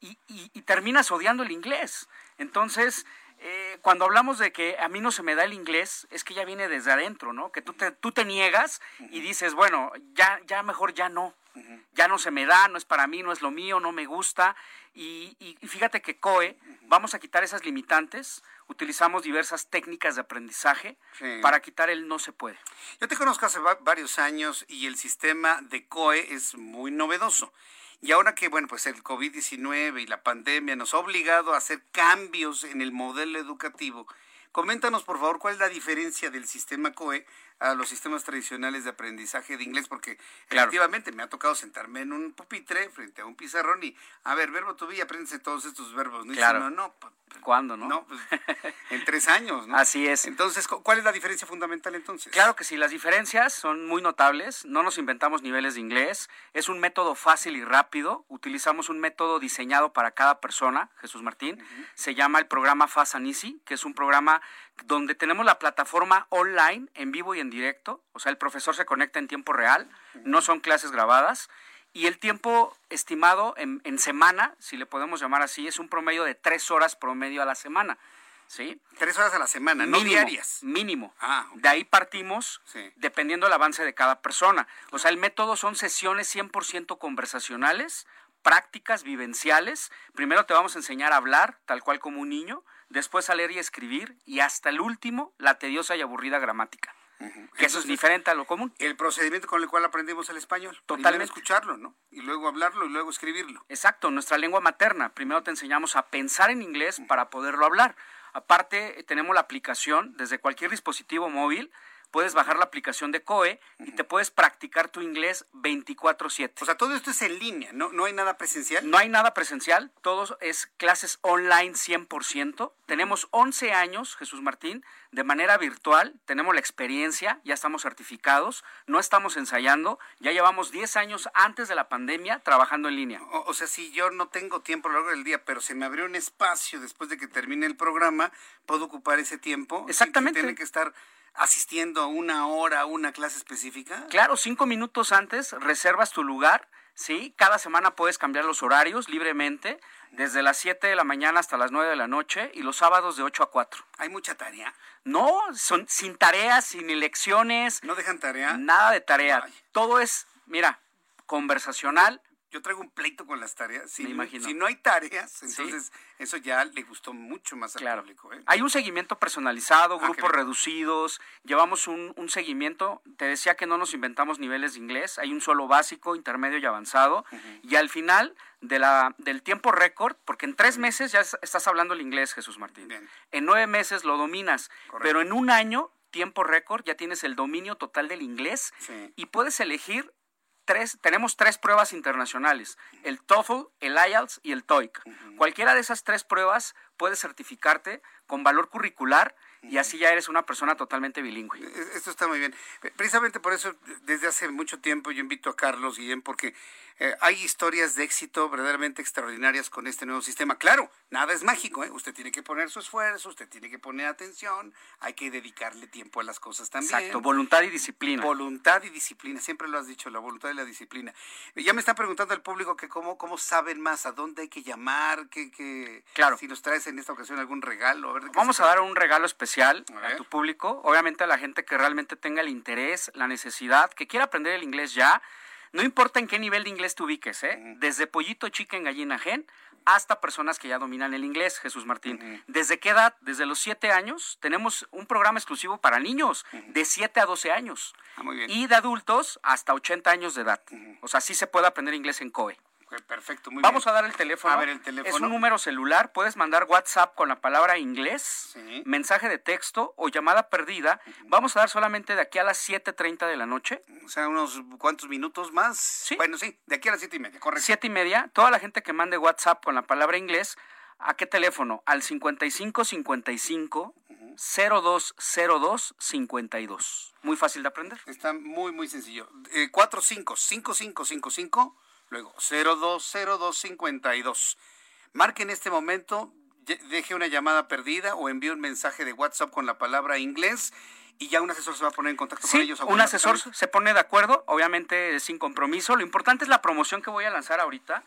y, y- y terminas odiando el inglés. Entonces, eh, cuando hablamos de que a mí no se me da el inglés, es que ya viene desde adentro, ¿no? Que tú te, tú te niegas y dices, bueno, ya, ya mejor ya no ya no se me da, no es para mí, no es lo mío, no me gusta. Y, y- y fíjate que COE, vamos a quitar esas limitantes, utilizamos diversas técnicas de aprendizaje
Sí.
para quitar el no se puede.
Yo te conozco hace va- varios años y el sistema de COE es muy novedoso. Y ahora que, bueno, pues el COVID-19 y la pandemia nos ha obligado a hacer cambios en el modelo educativo, coméntanos por favor cuál es la diferencia del sistema COE a los sistemas tradicionales de aprendizaje de inglés, porque
Claro.
efectivamente me ha tocado sentarme en un pupitre frente a un pizarrón y, a ver, verbo to be, apréndense todos estos verbos. ¿no? Y
Claro.
dice uno, no, pues,
¿Cuándo, no?
no, pues, en tres años, ¿no?
Así es.
Entonces, cu- ¿cuál es la diferencia fundamental entonces?
Claro que sí, las diferencias son muy notables, no nos inventamos niveles de inglés, es un método fácil y rápido, utilizamos un método diseñado para cada persona, Jesús Martín, se llama el programa Fast and Easy, que es un programa donde tenemos la plataforma online, en vivo y en directo, o sea, el profesor se conecta en tiempo real, no son clases grabadas, y el tiempo estimado en, en semana, si le podemos llamar así, es un promedio de tres horas promedio a la semana. ¿Sí?
Tres horas a la semana, no diarias.
Mínimo.
Ah,
De ahí partimos
Sí.
dependiendo del avance de cada persona. O sea, el método son sesiones 100% conversacionales, prácticas vivenciales. Primero te vamos a enseñar a hablar, tal cual como un niño, después a leer y escribir, y hasta el último, la tediosa y aburrida gramática. Que eso es diferente a lo común.
El procedimiento con el cual aprendemos el español.
Totalmente.
Primero escucharlo, ¿no? Y luego hablarlo y luego escribirlo.
Exacto, nuestra lengua materna. Primero te enseñamos a pensar en inglés para poderlo hablar. Aparte, tenemos la aplicación desde cualquier dispositivo móvil. Puedes bajar la aplicación de COE y te puedes practicar tu inglés 24/7.
O sea, todo esto es en línea, ¿no? No hay nada presencial.
No hay nada presencial, todo es clases online 100%. Tenemos 11 años, Jesús Martín, de manera virtual, tenemos la experiencia, ya estamos certificados, no estamos ensayando, ya llevamos 10 años antes de la pandemia trabajando en línea.
O, o sea, si yo no tengo tiempo a lo largo del día, pero se me abrió un espacio después de que termine el programa, puedo ocupar ese tiempo. sin
Exactamente.
tener que estar asistiendo a una hora a una clase específica?
Claro, cinco minutos antes reservas tu lugar, ¿sí? Cada semana puedes cambiar los horarios libremente, desde las 7 de la mañana hasta las 9 de la noche y los sábados de 8 a 4.
¿Hay mucha tarea?
No, son sin tareas, sin elecciones.
¿No dejan tarea?
Nada de tarea. Todo es, mira, conversacional,
yo traigo un pleito con las tareas. Si,
Me imagino.
si no hay tareas, entonces eso ya le gustó mucho más al público. ¿eh?
Hay un seguimiento personalizado,
Ah,
grupos
bien.
reducidos, llevamos un, un seguimiento. Te decía que no nos inventamos niveles de inglés, hay un solo básico, intermedio y avanzado. Y al final de la, del tiempo récord, porque en tres meses ya es- estás hablando el inglés, Jesús Martín. En nueve meses lo dominas, pero en un año, tiempo récord, ya tienes el dominio total del inglés y puedes elegir tres, tenemos tres pruebas internacionales, el TOEFL, el IELTS y el TOEIC. Cualquiera de esas tres pruebas puede certificarte con valor curricular y así ya eres una persona totalmente bilingüe.
E- Esto está muy bien. Precisamente por eso, desde hace mucho tiempo, yo invito a Carlos Guillén, porque eh, hay historias de éxito verdaderamente extraordinarias con este nuevo sistema. Claro, nada es mágico, ¿eh? Usted tiene que poner su esfuerzo, usted tiene que poner atención, hay que dedicarle tiempo a las cosas también.
Exacto, voluntad y disciplina.
Voluntad y disciplina, siempre lo has dicho, la voluntad y la disciplina. Ya me está preguntando el público que cómo, cómo saben más, a dónde hay que llamar, que, que
Claro.
si nos traes en esta ocasión algún regalo. A ver, ¿de qué
Vamos a dar un regalo especial
A
tu público, obviamente a la gente que realmente tenga el interés, la necesidad, que quiera aprender el inglés ya. No importa en qué nivel de inglés te ubiques, ¿eh? Desde pollito chicken, gallina gen, hasta personas que ya dominan el inglés, Jesús Martín. ¿Desde qué edad? Desde los 7 años tenemos un programa exclusivo para niños de 7 a 12 años.
Ah, muy bien.
Y de adultos hasta 80 años de edad. O sea, sí se puede aprender inglés en COE.
Ok, Perfecto, muy
Vamos
bien.
a dar el teléfono.
A ver el teléfono.
Es un número celular. Puedes mandar WhatsApp con la palabra inglés, mensaje de texto o llamada perdida. Vamos a dar solamente de aquí a las 7.30 de la noche.
O sea, unos cuantos minutos más. Bueno, sí, de aquí a las siete y media, correcto.
Siete y media. Toda la gente que mande WhatsApp con la palabra inglés, ¿a qué teléfono? Al 5555 0202 52. Muy fácil de aprender.
Está muy, muy sencillo. Eh, 455555, luego 020252. Marque en este momento, deje una llamada perdida o envíe un mensaje de WhatsApp con la palabra inglés y ya un asesor se va a poner en contacto con
Sí,
ellos.
un asesor se pone de acuerdo, obviamente sin compromiso. Lo importante es la promoción que voy a lanzar ahorita.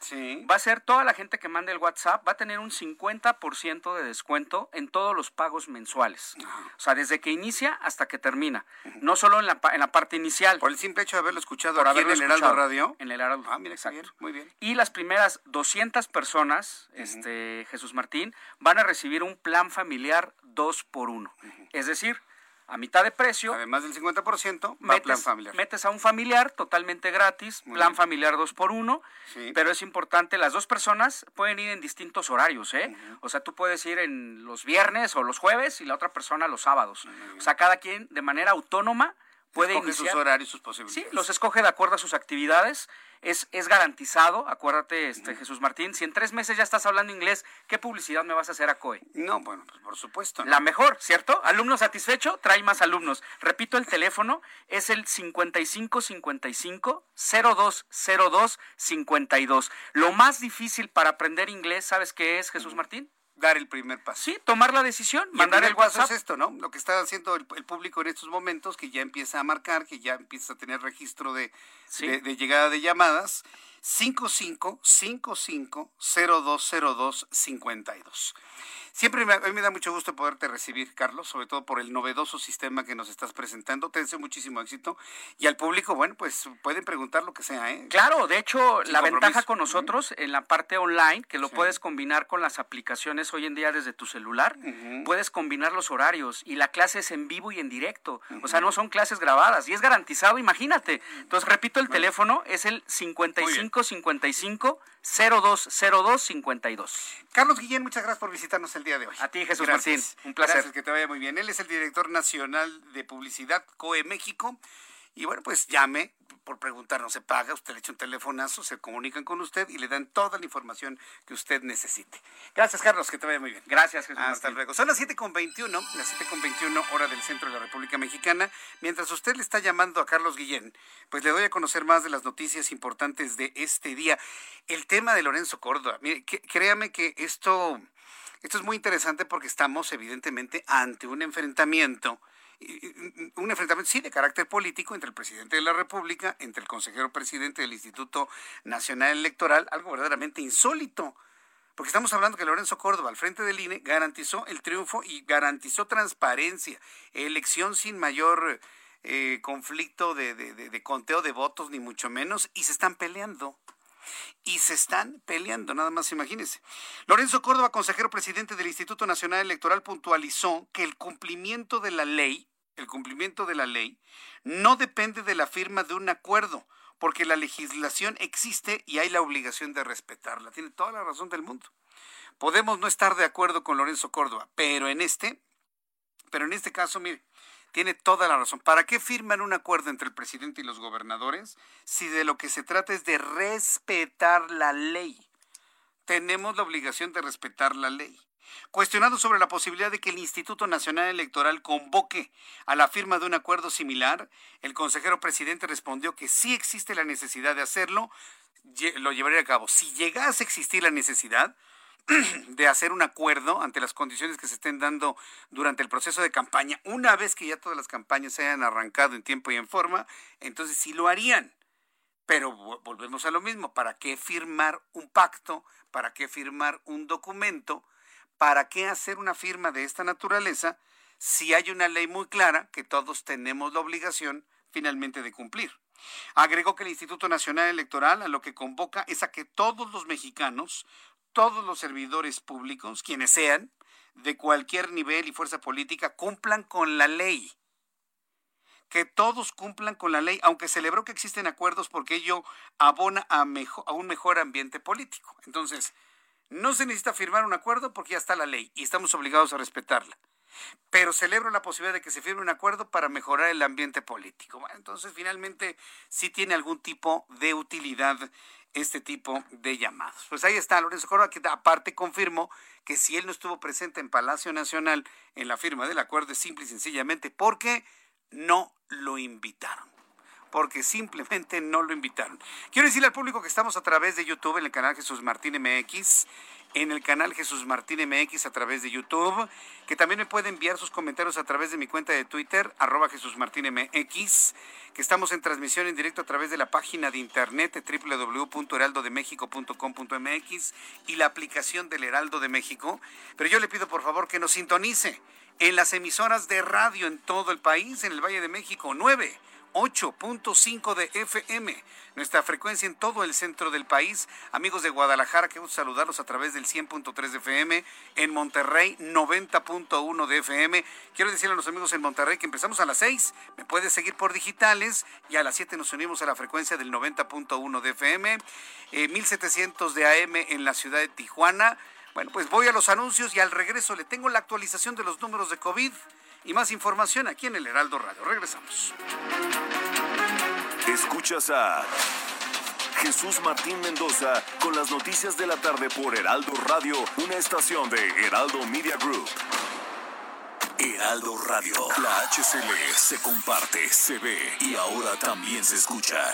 Va a ser toda la gente que mande el WhatsApp, va a tener un 50% de descuento en todos los pagos mensuales. O sea, desde que inicia hasta que termina. No solo en la, en la parte inicial.
Por el simple hecho de haberlo escuchado
Por
aquí en el Heraldo. Radio.
En el Heraldo.
Ah, mira, bien, muy bien.
Y las primeras 200 personas, este, Jesús Martín, van a recibir un plan familiar 2 por 1 Es decir, a mitad de precio.
Además del 50%, va
metes,
plan familiar.
metes a un familiar totalmente gratis,
Muy
plan
bien.
familiar 2 por 1
Sí.
pero es importante, las dos personas pueden ir en distintos horarios, ¿eh? O sea, tú puedes ir en los viernes o los jueves y la otra persona los sábados. O sea, cada quien de manera autónoma puede
Escoge
iniciar.
sus horarios, sus posibilidades.
Sí, los escoge de acuerdo a sus actividades. Es, es garantizado, acuérdate, este, Jesús Martín, si en tres meses ya estás hablando inglés, ¿qué publicidad me vas a hacer a COE?
No, bueno, pues por supuesto. ¿no?
La mejor, ¿cierto? Alumno satisfecho, trae más alumnos. Repito, el teléfono es el 5555 0202 52. Lo más difícil para aprender inglés, ¿sabes qué es, Jesús Martín?
Dar el primer paso.
Sí, tomar la decisión,
Y
mandar el
paso
WhatsApp.
es esto, ¿no? Lo que está haciendo el, el público en estos momentos, que ya empieza a marcar, que ya empieza a tener registro de, de, de llegada de llamadas, 5555020252. Siempre me, da mucho gusto poderte recibir, Carlos, sobre todo por el novedoso sistema que nos estás presentando. Te deseo muchísimo éxito. Y al público, bueno, pues pueden preguntar lo que sea, ¿eh?
Claro, de hecho,
Sin
la
compromiso.
ventaja con nosotros en la parte online, que lo puedes combinar con las aplicaciones hoy en día desde tu celular, puedes combinar los horarios y la clase es en vivo y en directo. O sea, no son clases grabadas y es garantizado, imagínate. Entonces, repito, el teléfono es el 5555 0202 52.
Carlos Guillén, muchas gracias por visitarnos el día de hoy.
A ti, Jesús
Gracias.
Un placer.
Gracias, que te vaya muy bien. Él es el director nacional de publicidad COE México. Y bueno, pues llame por preguntar, no se paga, usted le echa un telefonazo, se comunican con usted y le dan toda la información que usted necesite. Gracias, Carlos, que te vaya muy bien.
Gracias, Jesús
Hasta
Martín.
luego. Son las 7.21, las 7.21 hora del centro de la República Mexicana. Mientras usted le está llamando a Carlos Guillén, pues le doy a conocer más de las noticias importantes de este día. El tema de Lorenzo Córdoba. Mire, que- créame que esto, esto es muy interesante porque estamos evidentemente ante un enfrentamiento un enfrentamiento, sí, de carácter político entre el presidente de la República, entre el consejero presidente del Instituto Nacional Electoral, algo verdaderamente insólito. Porque estamos hablando que Lorenzo Córdoba, al frente del INE, garantizó el triunfo y garantizó transparencia, elección sin mayor eh, conflicto de, de conteo de votos, ni mucho menos, y se están peleando y se están peleando, nada más imagínense. Lorenzo Córdoba, consejero presidente del Instituto Nacional Electoral, puntualizó que el cumplimiento de la ley, el cumplimiento de la ley, no depende de la firma de un acuerdo, porque la legislación existe y hay la obligación de respetarla. Tiene toda la razón del mundo. Podemos no estar de acuerdo con Lorenzo Córdoba, pero en este, pero en este caso, mire, tiene toda la razón. ¿Para qué firman un acuerdo entre el presidente y los gobernadores si de lo que se trata es de respetar la ley? Tenemos la obligación de respetar la ley. Cuestionado sobre la posibilidad de que el Instituto Nacional Electoral convoque a la firma de un acuerdo similar, el consejero presidente respondió que sí existe la necesidad de hacerlo, lo llevaría a cabo. Si llegase a existir la necesidad, *clears throat* de hacer un acuerdo ante las condiciones que se estén dando durante el proceso de campaña, una vez que ya todas las campañas se hayan arrancado en tiempo y en forma, entonces sí lo harían. Pero volvemos a lo mismo, ¿para qué firmar un pacto? ¿Para qué firmar un documento? ¿Para qué hacer una firma de esta naturaleza si hay una ley muy clara que todos tenemos la obligación finalmente de cumplir? Agregó que el Instituto Nacional Electoral a lo que convoca es a que todos los mexicanos todos los servidores públicos, quienes sean, de cualquier nivel y fuerza política, cumplan con la ley. Que todos cumplan con la ley, aunque celebró que existen acuerdos porque ello abona a, un mejor ambiente político. Entonces, no se necesita firmar un acuerdo porque ya está la ley y estamos obligados a respetarla. Pero celebro la posibilidad de que se firme un acuerdo para mejorar el ambiente político. entonces, finalmente, sí tiene algún tipo de utilidad este tipo de llamados. Pues ahí está Lorenzo Córdoba, que aparte confirmó que si él no estuvo presente en Palacio Nacional en la firma del acuerdo es simple y sencillamente porque no lo invitaron. Porque simplemente no lo invitaron. Quiero decirle al público que estamos a través de YouTube en el canal Jesús Martín MX en el canal Jesús Martín MX a través de YouTube, que también me puede enviar sus comentarios a través de mi cuenta de Twitter, arroba Jesús Martín MX, que estamos en transmisión en directo a través de la página de internet www.heraldodemexico.com.mx y la aplicación del Heraldo de México. Pero yo le pido por favor que nos sintonice en las emisoras de radio en todo el país, en el Valle de México, 9 8.5 de FM, nuestra frecuencia en todo el centro del país. Amigos de Guadalajara, que gusto saludarlos a través del 100.3 de FM, en Monterrey 90.1 de FM. Quiero decirle a los amigos en Monterrey que empezamos a las 6, me puede seguir por digitales y a las 7 nos unimos a la frecuencia del 90.1 de FM, 1700 de AM en la ciudad de Tijuana. Bueno, pues voy a los anuncios y al regreso le tengo la actualización de los números de COVID y más información aquí en el Heraldo Radio. Regresamos.
Escuchas a Jesús Martín Mendoza con las noticias de la tarde por Heraldo Radio, una estación de Heraldo Media Group. Heraldo Radio, la HCL se comparte, se ve y ahora también se escucha.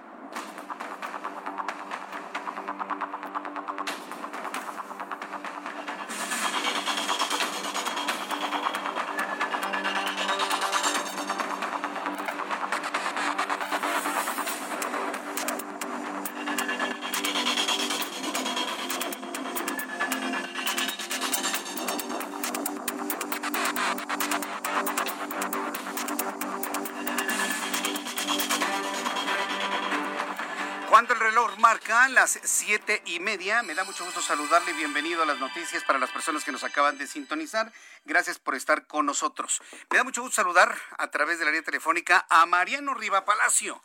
Las siete y media. Me da mucho gusto saludarle. Bienvenido a las noticias para las personas que nos acaban de sintonizar. Gracias por estar con nosotros. Me da mucho gusto saludar a través de la línea telefónica a Mariano Riva Palacio.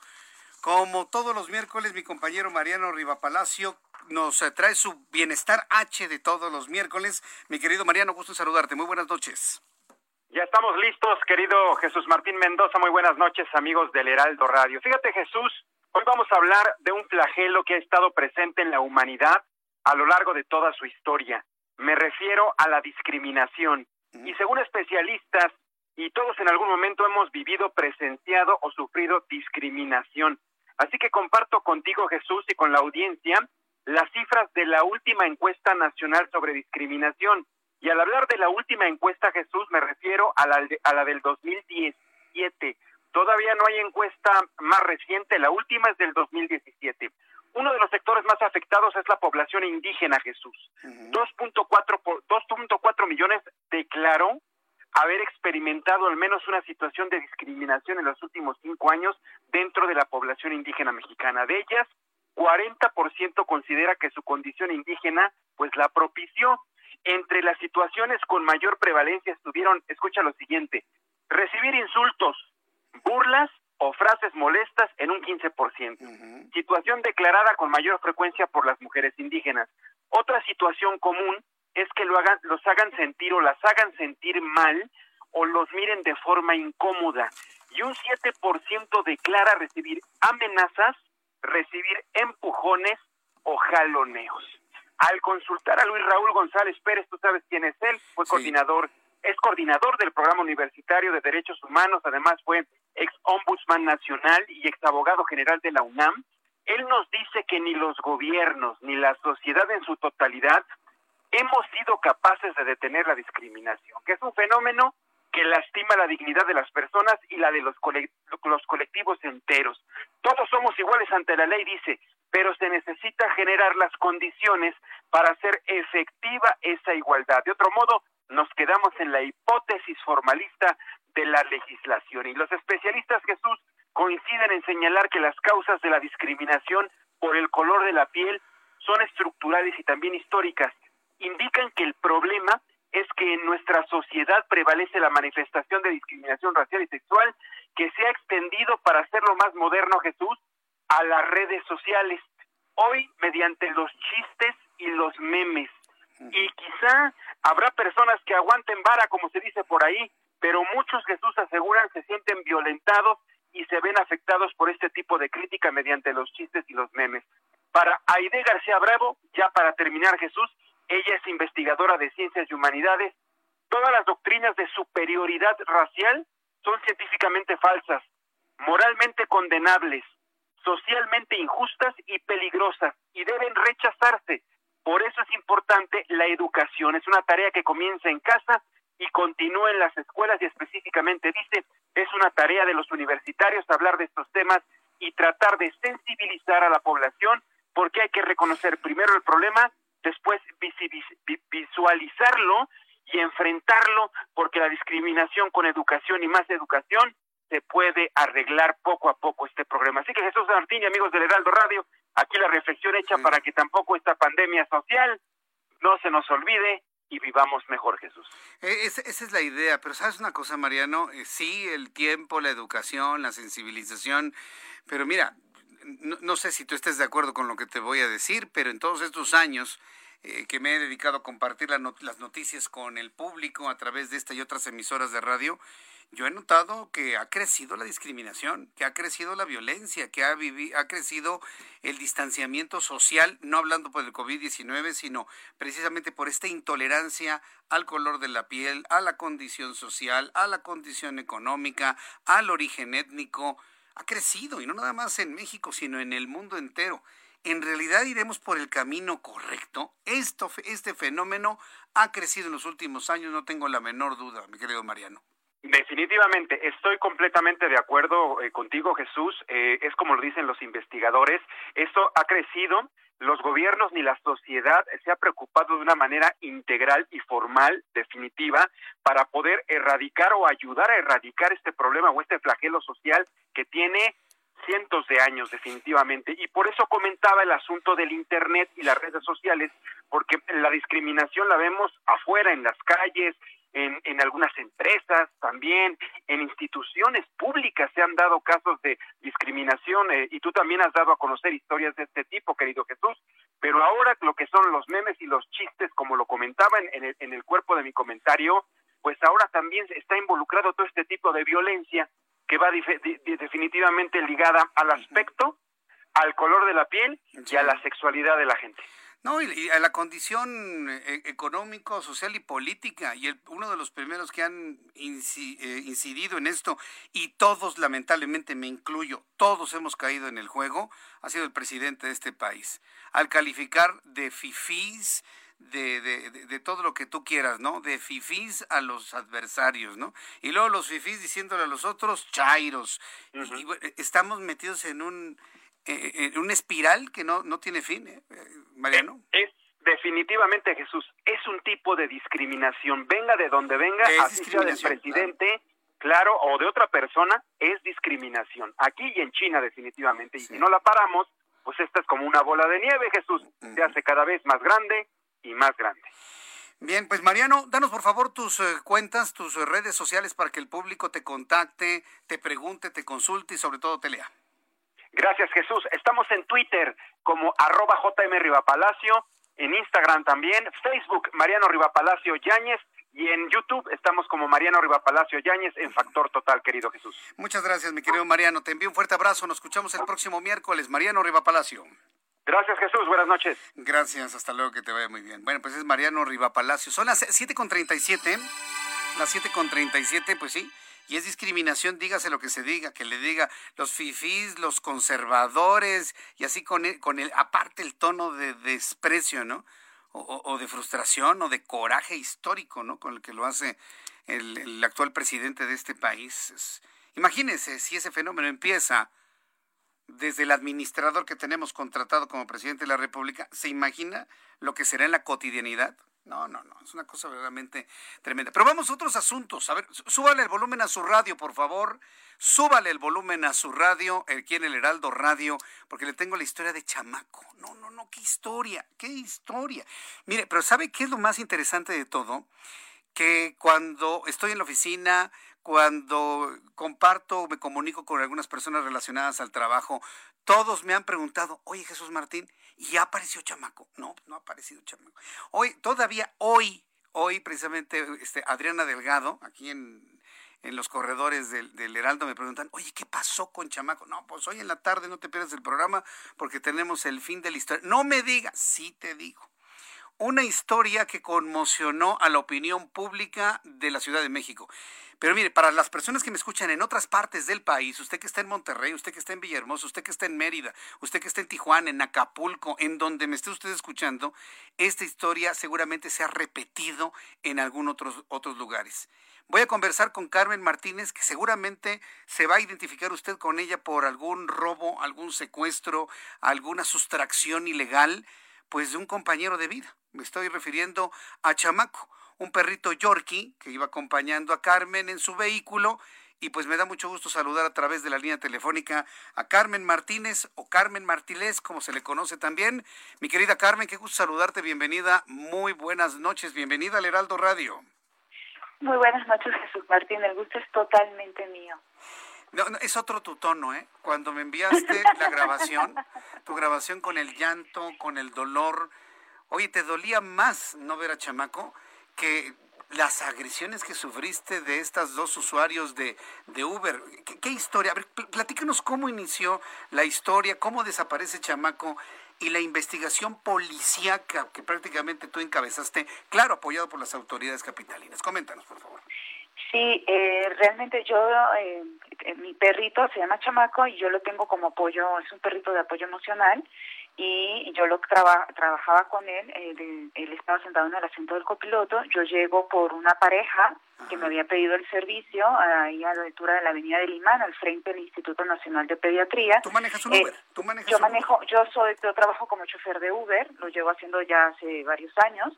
Como todos los miércoles, mi compañero Mariano Riva Palacio nos trae su bienestar H de todos los miércoles. Mi querido Mariano, gusto saludarte. Muy buenas noches.
Ya estamos listos, querido Jesús Martín Mendoza. Muy buenas noches, amigos del Heraldo Radio. Fíjate, Jesús, hoy vamos a hablar de un flagelo que ha estado presente en la humanidad a lo largo de toda su historia. Me refiero a la discriminación. Y según especialistas, y todos en algún momento hemos vivido, presenciado o sufrido discriminación. Así que comparto contigo, Jesús, y con la audiencia las cifras de la última encuesta nacional sobre discriminación. Y al hablar de la última encuesta, Jesús, me refiero a la, a la del 2017. Todavía no hay encuesta más reciente, la última es del 2017. Uno de los sectores más afectados es la población indígena, Jesús. 2.4 millones declaró haber experimentado al menos una situación de discriminación en los últimos cinco años dentro de la población indígena mexicana. De ellas, 40% considera que su condición indígena pues la propició. Entre las situaciones con mayor prevalencia estuvieron, escucha lo siguiente, recibir insultos, burlas o frases molestas en un 15%. Situación declarada con mayor frecuencia por las mujeres indígenas. Otra situación común es que lo hagan, los hagan sentir o las hagan sentir mal o los miren de forma incómoda. Y un 7% declara recibir amenazas, recibir empujones o jaloneos. Al consultar a Luis Raúl González Pérez, tú sabes quién es él, fue coordinador, es coordinador del programa universitario de derechos humanos, además fue ex ombudsman nacional y ex abogado general de la UNAM. Él nos dice que ni los gobiernos ni la sociedad en su totalidad hemos sido capaces de detener la discriminación, que es un fenómeno que lastima la dignidad de las personas y la de los, los colectivos enteros. Todos somos iguales ante la ley, dice, pero se necesita generar las condiciones para hacer efectiva esa igualdad. De otro modo, nos quedamos en la hipótesis formalista de la legislación. Y los especialistas, Jesús, coinciden en señalar que las causas de la discriminación por el color de la piel son estructurales y también históricas indican que el problema es que en nuestra sociedad prevalece la manifestación de discriminación racial y sexual que se ha extendido para hacerlo más moderno, Jesús, a las redes sociales. Hoy, mediante los chistes y los memes. Y quizá habrá personas que aguanten vara, como se dice por ahí, pero muchos, Jesús, aseguran se sienten violentados y se ven afectados por este tipo de crítica mediante los chistes y los memes. Para Aide García Bravo, ya para terminar, Jesús, ella es investigadora de ciencias y humanidades. Todas las doctrinas de superioridad racial son científicamente falsas, moralmente condenables, socialmente injustas y peligrosas y deben rechazarse. Por eso es importante la educación. Es una tarea que comienza en casa y continúa en las escuelas y específicamente dice, es una tarea de los universitarios hablar de estos temas y tratar de sensibilizar a la población porque hay que reconocer primero el problema después visualizarlo y enfrentarlo, porque la discriminación con educación y más educación se puede arreglar poco a poco este problema. Así que Jesús Martín y amigos del Heraldo Radio, aquí la reflexión hecha para que tampoco esta pandemia social no se nos olvide y vivamos mejor, Jesús.
Eh, esa, es la idea, pero sabes una cosa, Mariano, eh, sí, el tiempo, la educación, la sensibilización, pero mira, no, sé si tú estés de acuerdo con lo que te voy a decir, pero en todos estos años eh, que me he dedicado a compartir las noticias con el público a través de esta y otras emisoras de radio, yo he notado que ha crecido la discriminación, que ha crecido la violencia, que ha, ha crecido el distanciamiento social, no hablando por el COVID-19, sino precisamente por esta intolerancia al color de la piel, a la condición social, a la condición económica, al origen étnico ha crecido, y no nada más en México, sino en el mundo entero. ¿En realidad iremos por el camino correcto? Esto, este fenómeno ha crecido en los últimos años, no tengo la menor duda, mi querido Mariano.
Definitivamente, estoy completamente de acuerdo eh, contigo, Jesús. Eh, es como lo dicen los investigadores, esto ha crecido los gobiernos ni la sociedad se ha preocupado de una manera integral y formal, definitiva, para poder erradicar o ayudar a erradicar este problema o este flagelo social que tiene cientos de años definitivamente. Y por eso comentaba el asunto del Internet y las redes sociales, porque la discriminación la vemos afuera, en las calles, en, en algunas empresas también, en instituciones públicas se han dado casos de discriminación eh, y tú también has dado a conocer historias de este tipo, querido Jesús, pero ahora lo que son los memes y los chistes, como lo comentaba en, el, en el cuerpo de mi comentario, pues ahora también está involucrado todo este tipo de violencia que va definitivamente ligada al aspecto, al color de la piel y a la sexualidad de la gente.
No, y, a la condición eh, económico, social y política. Y el, uno de los primeros que han eh, incidido en esto, y todos, lamentablemente me incluyo, todos hemos caído en el juego, ha sido el presidente de este país. Al calificar de fifís, de, de, de, todo lo que tú quieras, ¿no? De fifís a los adversarios, ¿no? Y luego los fifís diciéndole a los otros chairos. y, estamos metidos en un eh, en una espiral que no, no tiene fin, ¿eh? Mariano.
Es, definitivamente, Jesús, es un tipo de discriminación. Venga de donde venga, así sea del presidente, claro. o de otra persona, es discriminación. Aquí y en China, definitivamente. Y si no la paramos, pues esta es como una bola de nieve, Jesús. Se hace cada vez más grande y más grande.
Bien, pues Mariano, danos por favor tus eh, cuentas, tus redes sociales para que el público te contacte, te pregunte, te consulte y sobre todo te lea.
Gracias, Jesús. Estamos en Twitter como arroba JM Rivapalacio, en Instagram también, Facebook Mariano Rivapalacio Yáñez y en YouTube estamos como Mariano Rivapalacio Yáñez en Factor Total, querido Jesús.
Muchas gracias, mi querido Mariano. Te envío un fuerte abrazo. Nos escuchamos el próximo miércoles. Mariano Rivapalacio.
Gracias, Jesús. Buenas noches.
Gracias. Hasta luego. Que te vaya muy bien. Bueno, pues es Mariano Rivapalacio. Son las 7.37. Las 7.37, pues sí y es discriminación, dígase lo que se diga, que le diga los fifís, los conservadores, y así con el, con el aparte el tono de desprecio, ¿no? O, de frustración o de coraje histórico, ¿no? Con el que lo hace el, actual presidente de este país. imagínense si ese fenómeno empieza desde el administrador que tenemos contratado como presidente de la República, ¿se imagina lo que será en la cotidianidad? No, no, no, es una cosa verdaderamente tremenda. Pero vamos a otros asuntos. A ver, súbale el volumen a su radio, por favor. Súbale el volumen a su radio, aquí en el Heraldo Radio, porque le tengo la historia de Chamaco. No, no, no, qué historia, qué historia. Mire, pero ¿sabe qué es lo más interesante de todo? Que cuando estoy en la oficina, cuando comparto, me comunico con algunas personas relacionadas al trabajo, todos me han preguntado, oye Jesús Martín, ¿y apareció chamaco? No, no ha aparecido chamaco. Hoy, todavía hoy, hoy precisamente este, Adriana Delgado, aquí en, los corredores del, del, Heraldo me preguntan, oye, ¿qué pasó con Chamaco? No, pues hoy en la tarde no te pierdas el programa porque tenemos el fin de la historia. No me digas, sí te digo. Una historia que conmocionó a la opinión pública de la Ciudad de México. Pero mire, para las personas que me escuchan en otras partes del país, usted que está en Monterrey, usted que está en Villahermosa, usted que está en Mérida, usted que está en Tijuana, en Acapulco, en donde me esté usted escuchando, esta historia seguramente se ha repetido en algunos otros, otros lugares. Voy a conversar con Carmen Martínez, que seguramente se va a identificar usted con ella por algún robo, algún secuestro, alguna sustracción ilegal, pues de un compañero de vida. Me estoy refiriendo a Chamaco un perrito Yorkie que iba acompañando a Carmen en su vehículo y pues me da mucho gusto saludar a través de la línea telefónica a Carmen Martínez o Carmen Martínez, como se le conoce también. Mi querida Carmen, qué gusto saludarte, bienvenida, muy buenas noches, bienvenida al Heraldo Radio.
Muy buenas noches, Jesús Martín, el gusto es totalmente mío.
No, es otro tu tono, ¿eh? Cuando me enviaste la grabación, tu grabación con el llanto, con el dolor. Oye, ¿te dolía más no ver a Chamaco? que las agresiones que sufriste de estas dos usuarios de, de Uber. ¿Qué, historia? A ver, platícanos cómo inició la historia, cómo desaparece Chamaco y la investigación policíaca que prácticamente tú encabezaste, claro, apoyado por las autoridades capitalinas. Coméntanos, por favor.
Sí, eh, realmente yo, eh, mi perrito se llama Chamaco y yo lo tengo como apoyo, es un perrito de apoyo emocional y yo lo trabajaba con él, él, estaba sentado en el asiento del copiloto, yo llego por una pareja que me había pedido el servicio ahí a la altura de la avenida de Limán, al frente del Instituto Nacional de Pediatría.
¿Tú manejas un Uber? ¿Tú
manejas yo manejo, yo soy, yo trabajo como chofer de Uber, lo llevo haciendo ya hace varios años,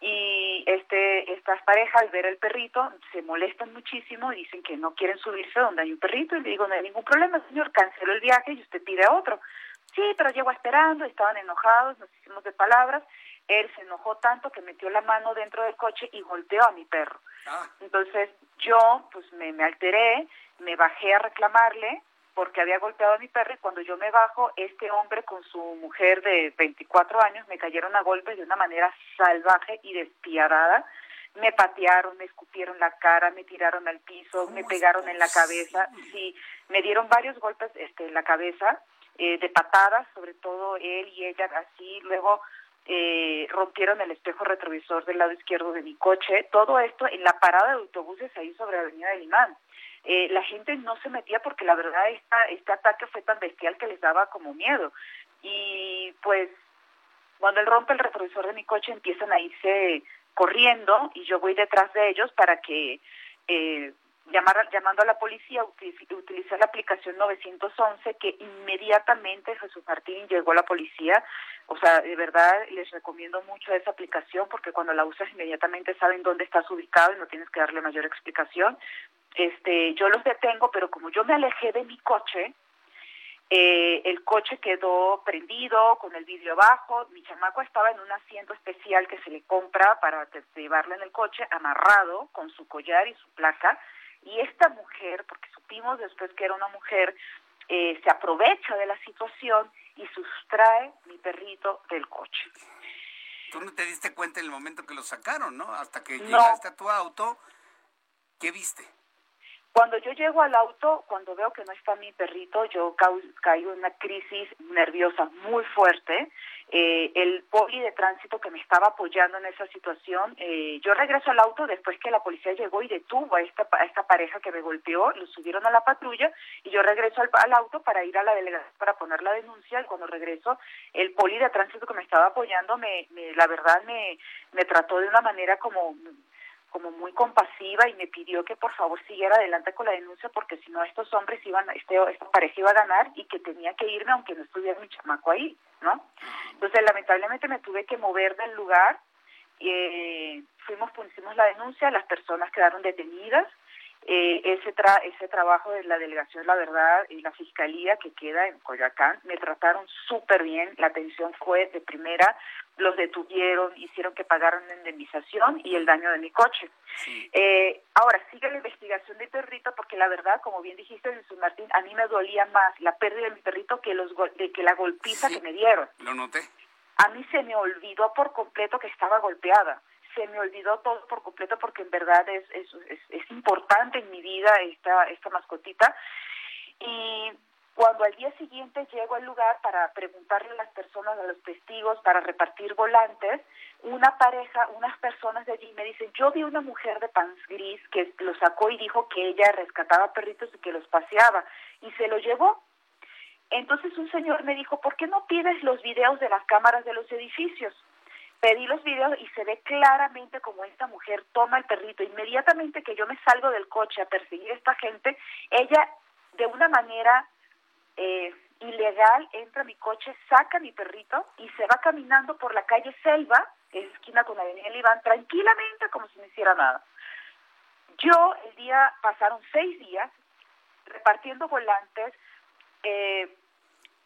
y este estas parejas al ver el perrito se molestan muchísimo y dicen que no quieren subirse donde hay un perrito y le digo no hay ningún problema señor cancelo el viaje y usted pide a otro Sí, pero llego esperando, estaban enojados, nos hicimos de palabras. Él se enojó tanto que metió la mano dentro del coche y golpeó a mi perro. Ah. Entonces yo pues me, me alteré, me bajé a reclamarle porque había golpeado a mi perro y cuando yo me bajo, este hombre con su mujer de 24 años me cayeron a golpes de una manera salvaje y despiadada. me patearon, me escupieron la cara, me tiraron al piso, me pegaron en la cabeza, sí, me dieron varios golpes este, en la cabeza, eh, de patadas, sobre todo él y ella, así, luego eh, rompieron el espejo retrovisor del lado izquierdo de mi coche, todo esto en la parada de autobuses ahí sobre la avenida del Imán. Eh, la gente no se metía porque la verdad esta, este ataque fue tan bestial que les daba como miedo. Y pues cuando él rompe el retrovisor de mi coche empiezan a irse corriendo y yo voy detrás de ellos para que eh, llamar, llamando a la policía, utilicé la aplicación 911 que inmediatamente Jesús Martín llegó a la policía. O sea, de verdad les recomiendo mucho esa aplicación porque cuando la usas inmediatamente saben dónde estás ubicado y no tienes que darle mayor explicación. Este, yo los detengo, pero como yo me alejé de mi coche, eh, el coche quedó prendido con el vidrio abajo. Mi chamaco estaba en un asiento especial que se le compra para llevarlo en el coche, amarrado con su collar y su placa. Y esta mujer, porque supimos después que era una mujer, eh, se aprovecha de la situación y sustrae mi perrito del coche.
Tú no te diste cuenta en el momento que lo sacaron, ¿no? Hasta que llegaste a tu auto, ¿qué viste?
Cuando yo llego al auto, cuando veo que no está mi perrito, yo caigo en una crisis nerviosa muy fuerte. Eh, el poli de tránsito que me estaba apoyando en esa situación, eh, yo regreso al auto después que la policía llegó y detuvo a esta, a esta pareja que me golpeó, lo subieron a la patrulla y yo regreso al, al auto para ir a la delegación para poner la denuncia y cuando regreso el poli de tránsito que me estaba apoyando, me, me la verdad me, me trató de una manera como como muy compasiva y me pidió que por favor siguiera adelante con la denuncia porque si no estos hombres iban, este, esta pareja iba a ganar y que tenía que irme aunque no estuviera mi chamaco ahí, ¿no? Entonces lamentablemente me tuve que mover del lugar, eh, fuimos, pusimos la denuncia, las personas quedaron detenidas, eh, ese, tra ese trabajo de la delegación, la verdad, y la fiscalía que queda en Coyoacán, me trataron súper bien, la atención fue de primera, los detuvieron, hicieron que pagaran la indemnización y el daño de mi coche. Eh, ahora, sigue la investigación de perrito porque la verdad, como bien dijiste, Jesús Martín, a mí me dolía más la pérdida de mi perrito que, los de que la golpiza que me dieron.
Lo noté.
A mí se me olvidó por completo que estaba golpeada se me olvidó todo por completo porque en verdad es, es, es, importante en mi vida esta, esta mascotita. Y cuando al día siguiente llego al lugar para preguntarle a las personas, a los testigos, para repartir volantes, una pareja, unas personas de allí me dicen, yo vi una mujer de pants gris que lo sacó y dijo que ella rescataba perritos y que los paseaba y se lo llevó. Entonces un señor me dijo, ¿por qué no pides los videos de las cámaras de los edificios? pedí los videos y se ve claramente como esta mujer toma el perrito. Inmediatamente que yo me salgo del coche a perseguir a esta gente, ella de una manera eh, ilegal entra a mi coche, saca a mi perrito y se va caminando por la calle Selva, esquina con Avenida Libán, tranquilamente como si no hiciera nada. Yo el día, pasaron seis días repartiendo volantes, eh,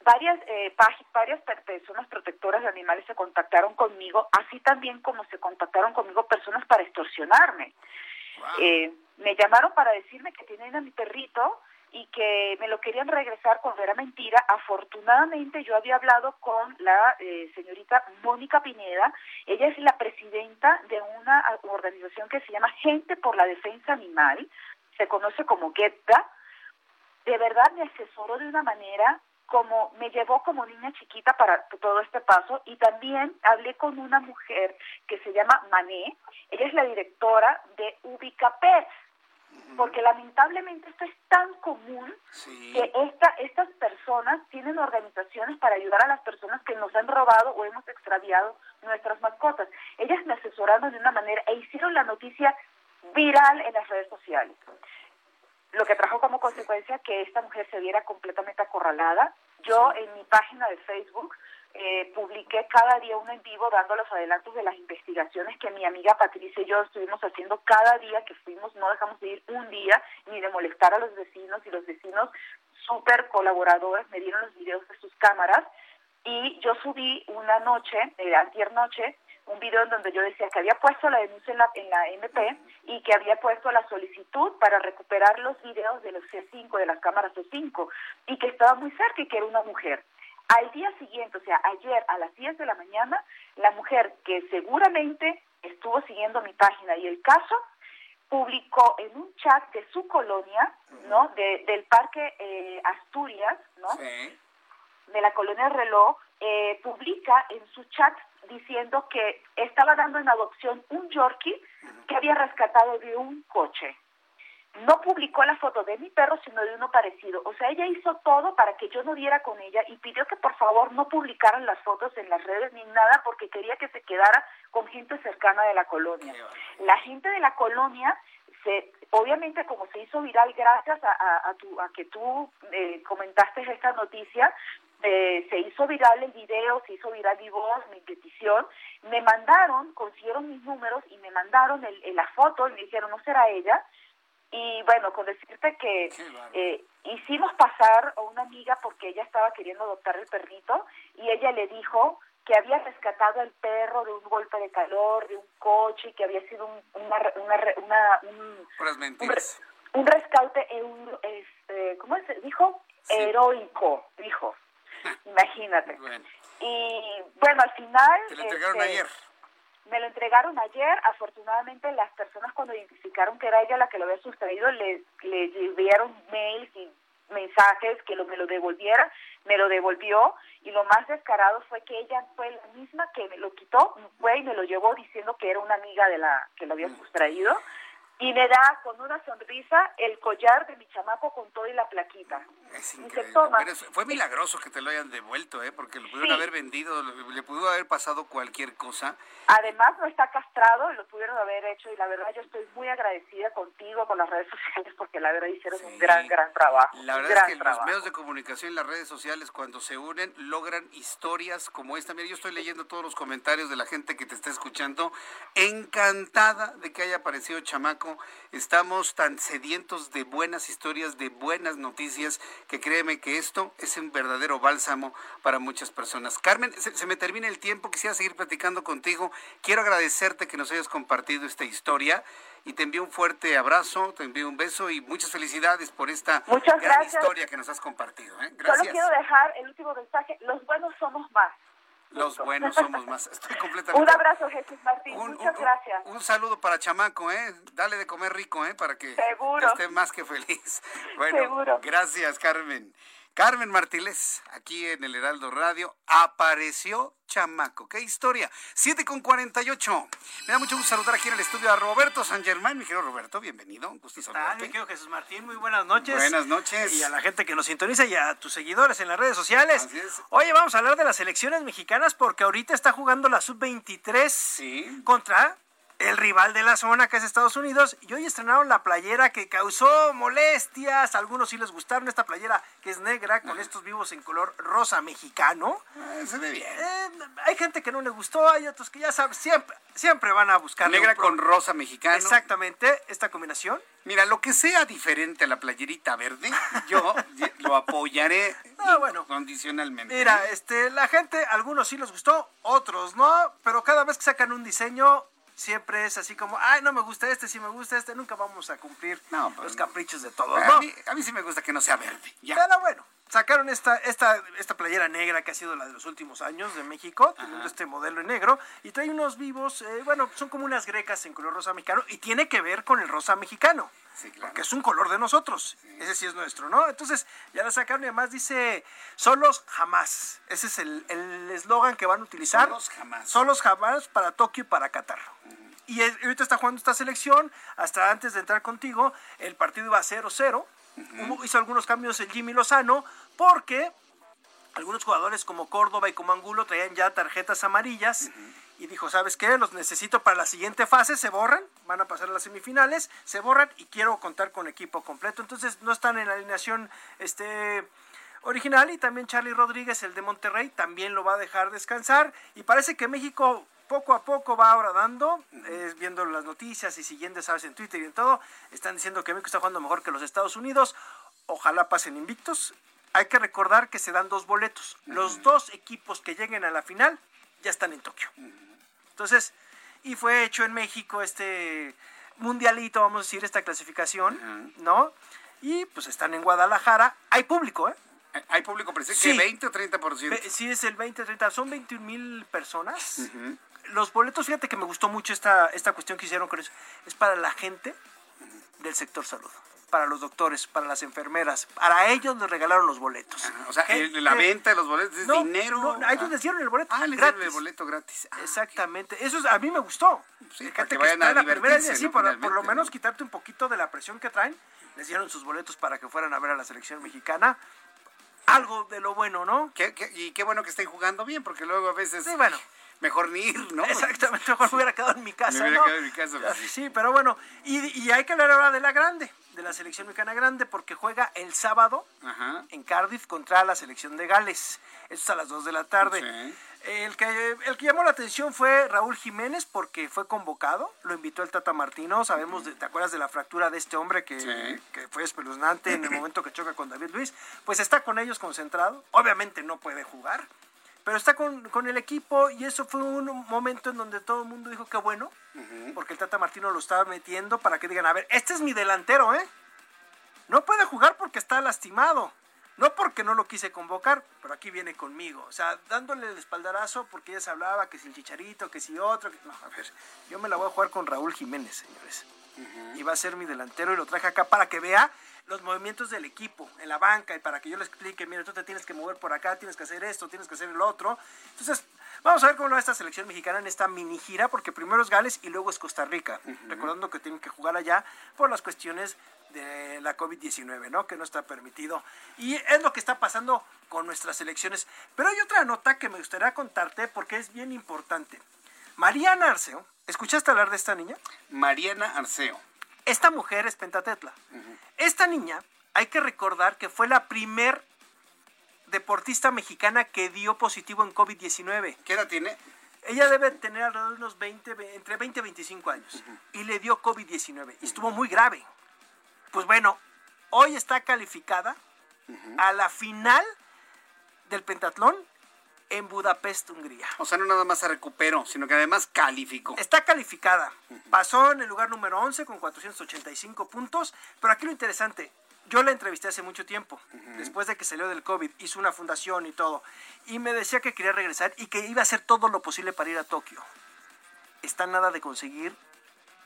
varias, eh, varias personas protectoras de animales se contactaron conmigo, así también como se contactaron conmigo personas para extorsionarme. Eh, me llamaron para decirme que tienen a mi perrito y que me lo querían regresar cuando era mentira. Afortunadamente yo había hablado con la eh, señorita Mónica Pineda, ella es la presidenta de una organización que se llama Gente por la Defensa Animal, se conoce como GETA, de verdad me asesoró de una manera como me llevó como niña chiquita para todo este paso. Y también hablé con una mujer que se llama Mané, ella es la directora de Ubicapet, porque lamentablemente esto es tan común que esta, estas personas tienen organizaciones para ayudar a las personas que nos han robado o hemos extraviado nuestras mascotas. Ellas me asesoraron de una manera e hicieron la noticia viral en las redes sociales lo que trajo como consecuencia que esta mujer se viera completamente acorralada. Yo en mi página de Facebook eh, publiqué cada día un en vivo dando los adelantos de las investigaciones que mi amiga Patricia y yo estuvimos haciendo cada día que fuimos, no dejamos de ir un día ni de molestar a los vecinos y los vecinos súper colaboradores me dieron los videos de sus cámaras y yo subí una noche, eh, antier noche, un video en donde yo decía que había puesto la denuncia en la, en la MP y que había puesto la solicitud para recuperar los videos de los C5, de las cámaras C5, y que estaba muy cerca y que era una mujer. Al día siguiente, o sea, ayer a las 10 de la mañana, la mujer que seguramente estuvo siguiendo mi página y el caso, publicó en un chat de su colonia, ¿no? De, del Parque eh, Asturias, ¿no? De la colonia Reloj, eh, publica en su chat diciendo que estaba dando en adopción un Yorkie que había rescatado de un coche no publicó la foto de mi perro, sino de uno parecido. O sea, ella hizo todo para que yo no diera con ella y pidió que por favor no publicaran las fotos en las redes ni nada porque quería que se quedara con gente cercana de la colonia. La gente de la colonia se, obviamente como se hizo viral gracias a, a, tu, a que tú eh, comentaste esta noticia, eh, se hizo viral el video, se hizo viral mi voz, mi petición, me mandaron, consiguieron mis números y me mandaron el, la foto y me dijeron, no será ella, y bueno, con decirte que eh, hicimos pasar a una amiga porque ella estaba queriendo adoptar el perrito y ella le dijo que había rescatado al perro de un golpe de calor, de un coche, que había sido un, una, una, un, un, rescate, un, este, ¿cómo se dijo? Heroico, dijo. Imagínate. Y bueno, al final...
Te lo entregaron este, ayer.
Me lo entregaron ayer. Afortunadamente, las personas cuando identificaron que era ella la que lo había sustraído, le, le enviaron mails y mensajes que lo, me lo devolviera, me lo devolvió y lo más descarado fue que ella fue la misma que me lo quitó, fue y me lo llevó diciendo que era una amiga de la que lo había mm. sustraído y me da con una sonrisa el collar de mi chamaco con todo y la plaquita.
Es increíble. fue milagroso que te lo hayan devuelto, ¿eh? porque lo pudieron haber vendido, le pudo haber pasado cualquier cosa.
Además no está castrado, lo pudieron haber hecho y la verdad yo estoy muy agradecida contigo, con las redes *laughs* sociales, porque la verdad hicieron un gran, gran trabajo.
La verdad es que los medios de comunicación y las redes sociales cuando se unen logran historias como esta. Mira, yo estoy leyendo todos los comentarios de la gente que te está escuchando, encantada de que haya aparecido Chamaco Estamos tan sedientos de buenas historias, de buenas noticias, que créeme que esto es un verdadero bálsamo para muchas personas. Carmen, se, me termina el tiempo, quisiera seguir platicando contigo. Quiero agradecerte que nos hayas compartido esta historia y te envío un fuerte abrazo, te envío un beso y muchas felicidades por esta gran historia que nos has compartido. ¿eh? Gracias.
Solo quiero dejar el último mensaje, los buenos somos más.
Los buenos somos más. Estoy completamente.
Un abrazo, Jesús Martín. Muchas gracias.
Un, saludo para Chamaco, ¿eh? Dale de comer rico, ¿eh? Para que esté más que feliz. Bueno, Seguro. gracias, Carmen. Carmen Martínez, aquí en el Heraldo Radio, apareció Chamaco. ¡Qué historia! 7 con 48. Me da mucho gusto saludar aquí en el estudio a Roberto San Germán. Mi querido Roberto, bienvenido. Gusto
saludarte. Mi querido Jesús Martín, muy buenas noches.
Buenas noches.
Y a la gente que nos sintoniza y a tus seguidores en las redes sociales. Oye, vamos a hablar de las elecciones mexicanas porque ahorita está jugando la Sub-23 contra el rival de la zona que es Estados Unidos y hoy estrenaron la playera que causó molestias, algunos sí les gustaron esta playera que es negra con estos vivos en color rosa mexicano.
Eh, se ve bien.
Eh, hay gente que no le gustó, hay otros que ya saben, siempre, siempre van a buscar.
Negra con rosa mexicano.
Exactamente, esta combinación.
Mira, lo que sea diferente a la playerita verde, yo lo apoyaré ah, bueno, condicionalmente.
Mira, este, la gente, algunos sí les gustó, otros no, pero cada vez que sacan un diseño siempre es así como, ay, no me gusta este, sí me gusta este, nunca vamos a cumplir los pues, caprichos de todos.
A, mí, a mí sí me gusta que no sea verde. Ya.
Pero bueno, sacaron esta, esta, esta playera negra que ha sido la de los últimos años de México, teniendo este modelo en negro, y trae unos vivos, eh, bueno, son como unas grecas en color rosa mexicano, y tiene que ver con el rosa mexicano. Sí, claro. es un color de nosotros. Ese sí es nuestro, ¿no? Entonces, ya la sacaron y además dice, solos jamás. Ese es el eslogan que van a utilizar.
Solos jamás.
Solos jamás para Tokio y para Qatar. Y ahorita está jugando esta selección. Hasta antes de entrar contigo, el partido iba 0-0. Hizo algunos cambios el Jimmy Lozano porque algunos jugadores como Córdoba y como Angulo traían ya tarjetas amarillas y dijo, ¿sabes qué? Los necesito para la siguiente fase, se borran, van a pasar a las semifinales, se borran y quiero contar con equipo completo. Entonces no están en la alineación este, original y también Charlie Rodríguez, el de Monterrey, también lo va a dejar descansar y parece que México poco a poco va ahora dando, viendo las noticias y siguiendo, sabes, en Twitter y en todo, están diciendo que México está jugando mejor que los Estados Unidos, ojalá pasen invictos. Hay que recordar que se dan dos boletos. Los dos equipos que lleguen a la final ya están en Tokio. Entonces, y fue hecho en México este mundialito, vamos a decir, esta clasificación, ¿no? Y pues están en Guadalajara. Hay público, ¿eh?
¿Hay público presente? Sí. ¿20 o 30%?
Sí, es el 20, 30. Son 21 mil personas. los boletos, fíjate que me gustó mucho esta, esta cuestión que hicieron con eso. Es para la gente del sector salud para los doctores, para las enfermeras. Para ellos les regalaron los boletos.
o sea, la venta de los boletos es dinero.
No, a ellos les dieron el boleto.
Ah, les dieron el boleto gratis.
Ah, Exactamente. Eso a mí me gustó.
Sí, que, que vayan a la primera
sí, por, lo menos quitarte un poquito de la presión que traen. Les dieron sus boletos para que fueran a ver a la selección mexicana algo de lo bueno, ¿no?
y qué bueno que estén jugando bien, porque luego a veces...
Sí, bueno.
Mejor ni ir, ¿no?
Exactamente, mejor me hubiera quedado en mi *laughs* casa,
me hubiera
¿no?
quedado en mi casa, pues,
sí. sí. pero bueno, y, y, hay que hablar ahora de la grande, de la selección mexicana grande, porque juega el sábado
Ajá.
en Cardiff contra la selección de Gales. Eso es a las 2 de la tarde.
Sí.
El que, el que llamó la atención fue Raúl Jiménez porque fue convocado, lo invitó el Tata Martino, sabemos, de, ¿te acuerdas de la fractura de este hombre que,
Sí.
que fue espeluznante en el *clears throat* momento que choca con David Luis? Pues está con ellos concentrado, obviamente no puede jugar, pero está con, con el equipo y eso fue un momento en donde todo el mundo dijo que bueno, porque el Tata Martino lo estaba metiendo para que digan, a ver, este es mi delantero, ¿eh? No puede jugar porque está lastimado. No porque no lo quise convocar, pero aquí viene conmigo. O sea, dándole el espaldarazo porque ya se hablaba que si el chicharito, que si otro. que- No, a ver, yo me la voy a jugar con Raúl Jiménez, señores. Y va a ser mi delantero y lo traje acá para que vea los movimientos del equipo en la banca y para que yo le explique, mira, tú te tienes que mover por acá, tienes que hacer esto, tienes que hacer el otro. Entonces, vamos a ver cómo va esta selección mexicana en esta mini gira, porque primero es Gales y luego es Costa Rica. Recordando que tienen que jugar allá por las cuestiones de la COVID-19, ¿no? Que no está permitido. Y es lo que está pasando con nuestras elecciones. Pero hay otra nota que me gustaría contarte porque es bien importante. Mariana Arceo, ¿escuchaste hablar de esta niña?
Mariana Arceo.
Esta mujer es pentatetla. Esta niña, hay que recordar que fue la primer deportista mexicana que dio positivo en COVID-19.
¿Qué edad tiene?
Ella debe tener alrededor de unos 20, ve- entre 20 y 25 años. Y le dio COVID-19. Y estuvo muy grave. Pues bueno, hoy está calificada a la final del pentatlón en Budapest, Hungría.
O sea, no nada más se recuperó, sino que además calificó.
Está calificada. Pasó en el lugar número 11 con 485 puntos. Pero aquí lo interesante, yo la entrevisté hace mucho tiempo, después de que salió del COVID, hizo una fundación y todo. Y me decía que quería regresar y que iba a hacer todo lo posible para ir a Tokio. Está nada de conseguir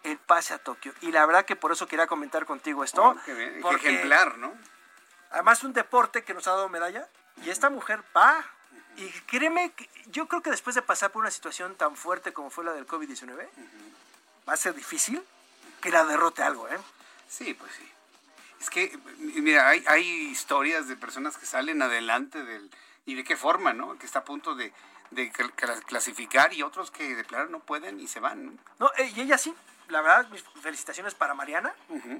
el pase a Tokio. Y la verdad que por eso quería comentar contigo esto.
Oh, qué bien,
porque
ejemplar, ¿no?
Además, un deporte que nos ha dado medalla. Y esta mujer va. Y créeme, que yo creo que después de pasar por una situación tan fuerte como fue la del COVID-19, va a ser difícil que la derrote algo, ¿eh?
Sí, pues sí. Es que, mira, hay, hay historias de personas que salen adelante del... ¿Y de qué forma, no? Que está a punto de, de cl- cl- clasificar y otros que de plano no pueden y se van. ¿no?
No, eh, y ella sí. La verdad, mis felicitaciones para Mariana.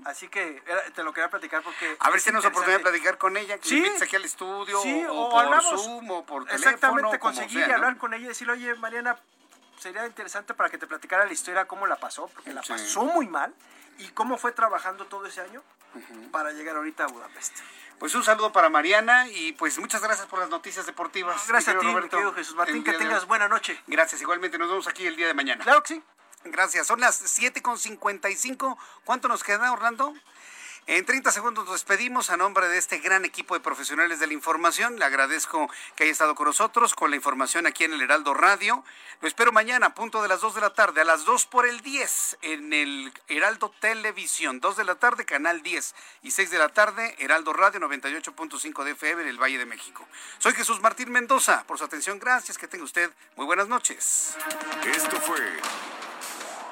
Así que era- te lo quería platicar porque...
A ver si tenemos oportunidad de platicar con ella, que
Sí.
aquí al estudio,
Sí,
o,
o
por
hablamos.
Zoom, o por teléfono,
Exactamente,
como
conseguir
sea,
hablar con ella y decirle, oye, Mariana, sería interesante para que te platicara la historia, cómo la pasó, porque la
Sí.
pasó muy mal, y cómo fue trabajando todo ese año para llegar ahorita a Budapest.
Pues un saludo para Mariana y pues muchas gracias por las noticias deportivas.
Gracias
mi
a ti, mi
Roberto,
querido Jesús Martín, que tengas buena noche.
Gracias, igualmente nos vemos aquí el día de mañana.
Claro que sí.
Gracias, son las 7.55. ¿Cuánto nos queda, Orlando? En 30 segundos nos despedimos a nombre de este gran equipo de profesionales de la información. Le agradezco que haya estado con nosotros con la información aquí en el Heraldo Radio. Lo espero mañana a punto de las 2 de la tarde, a las 2 por el 10 en el Heraldo Televisión. 2 de la tarde, Canal 10 y 6 de la tarde, Heraldo Radio 98.5 de FM en el Valle de México. Soy Jesús Martín Mendoza. Por su atención, gracias. Que tenga usted muy buenas noches.
Esto fue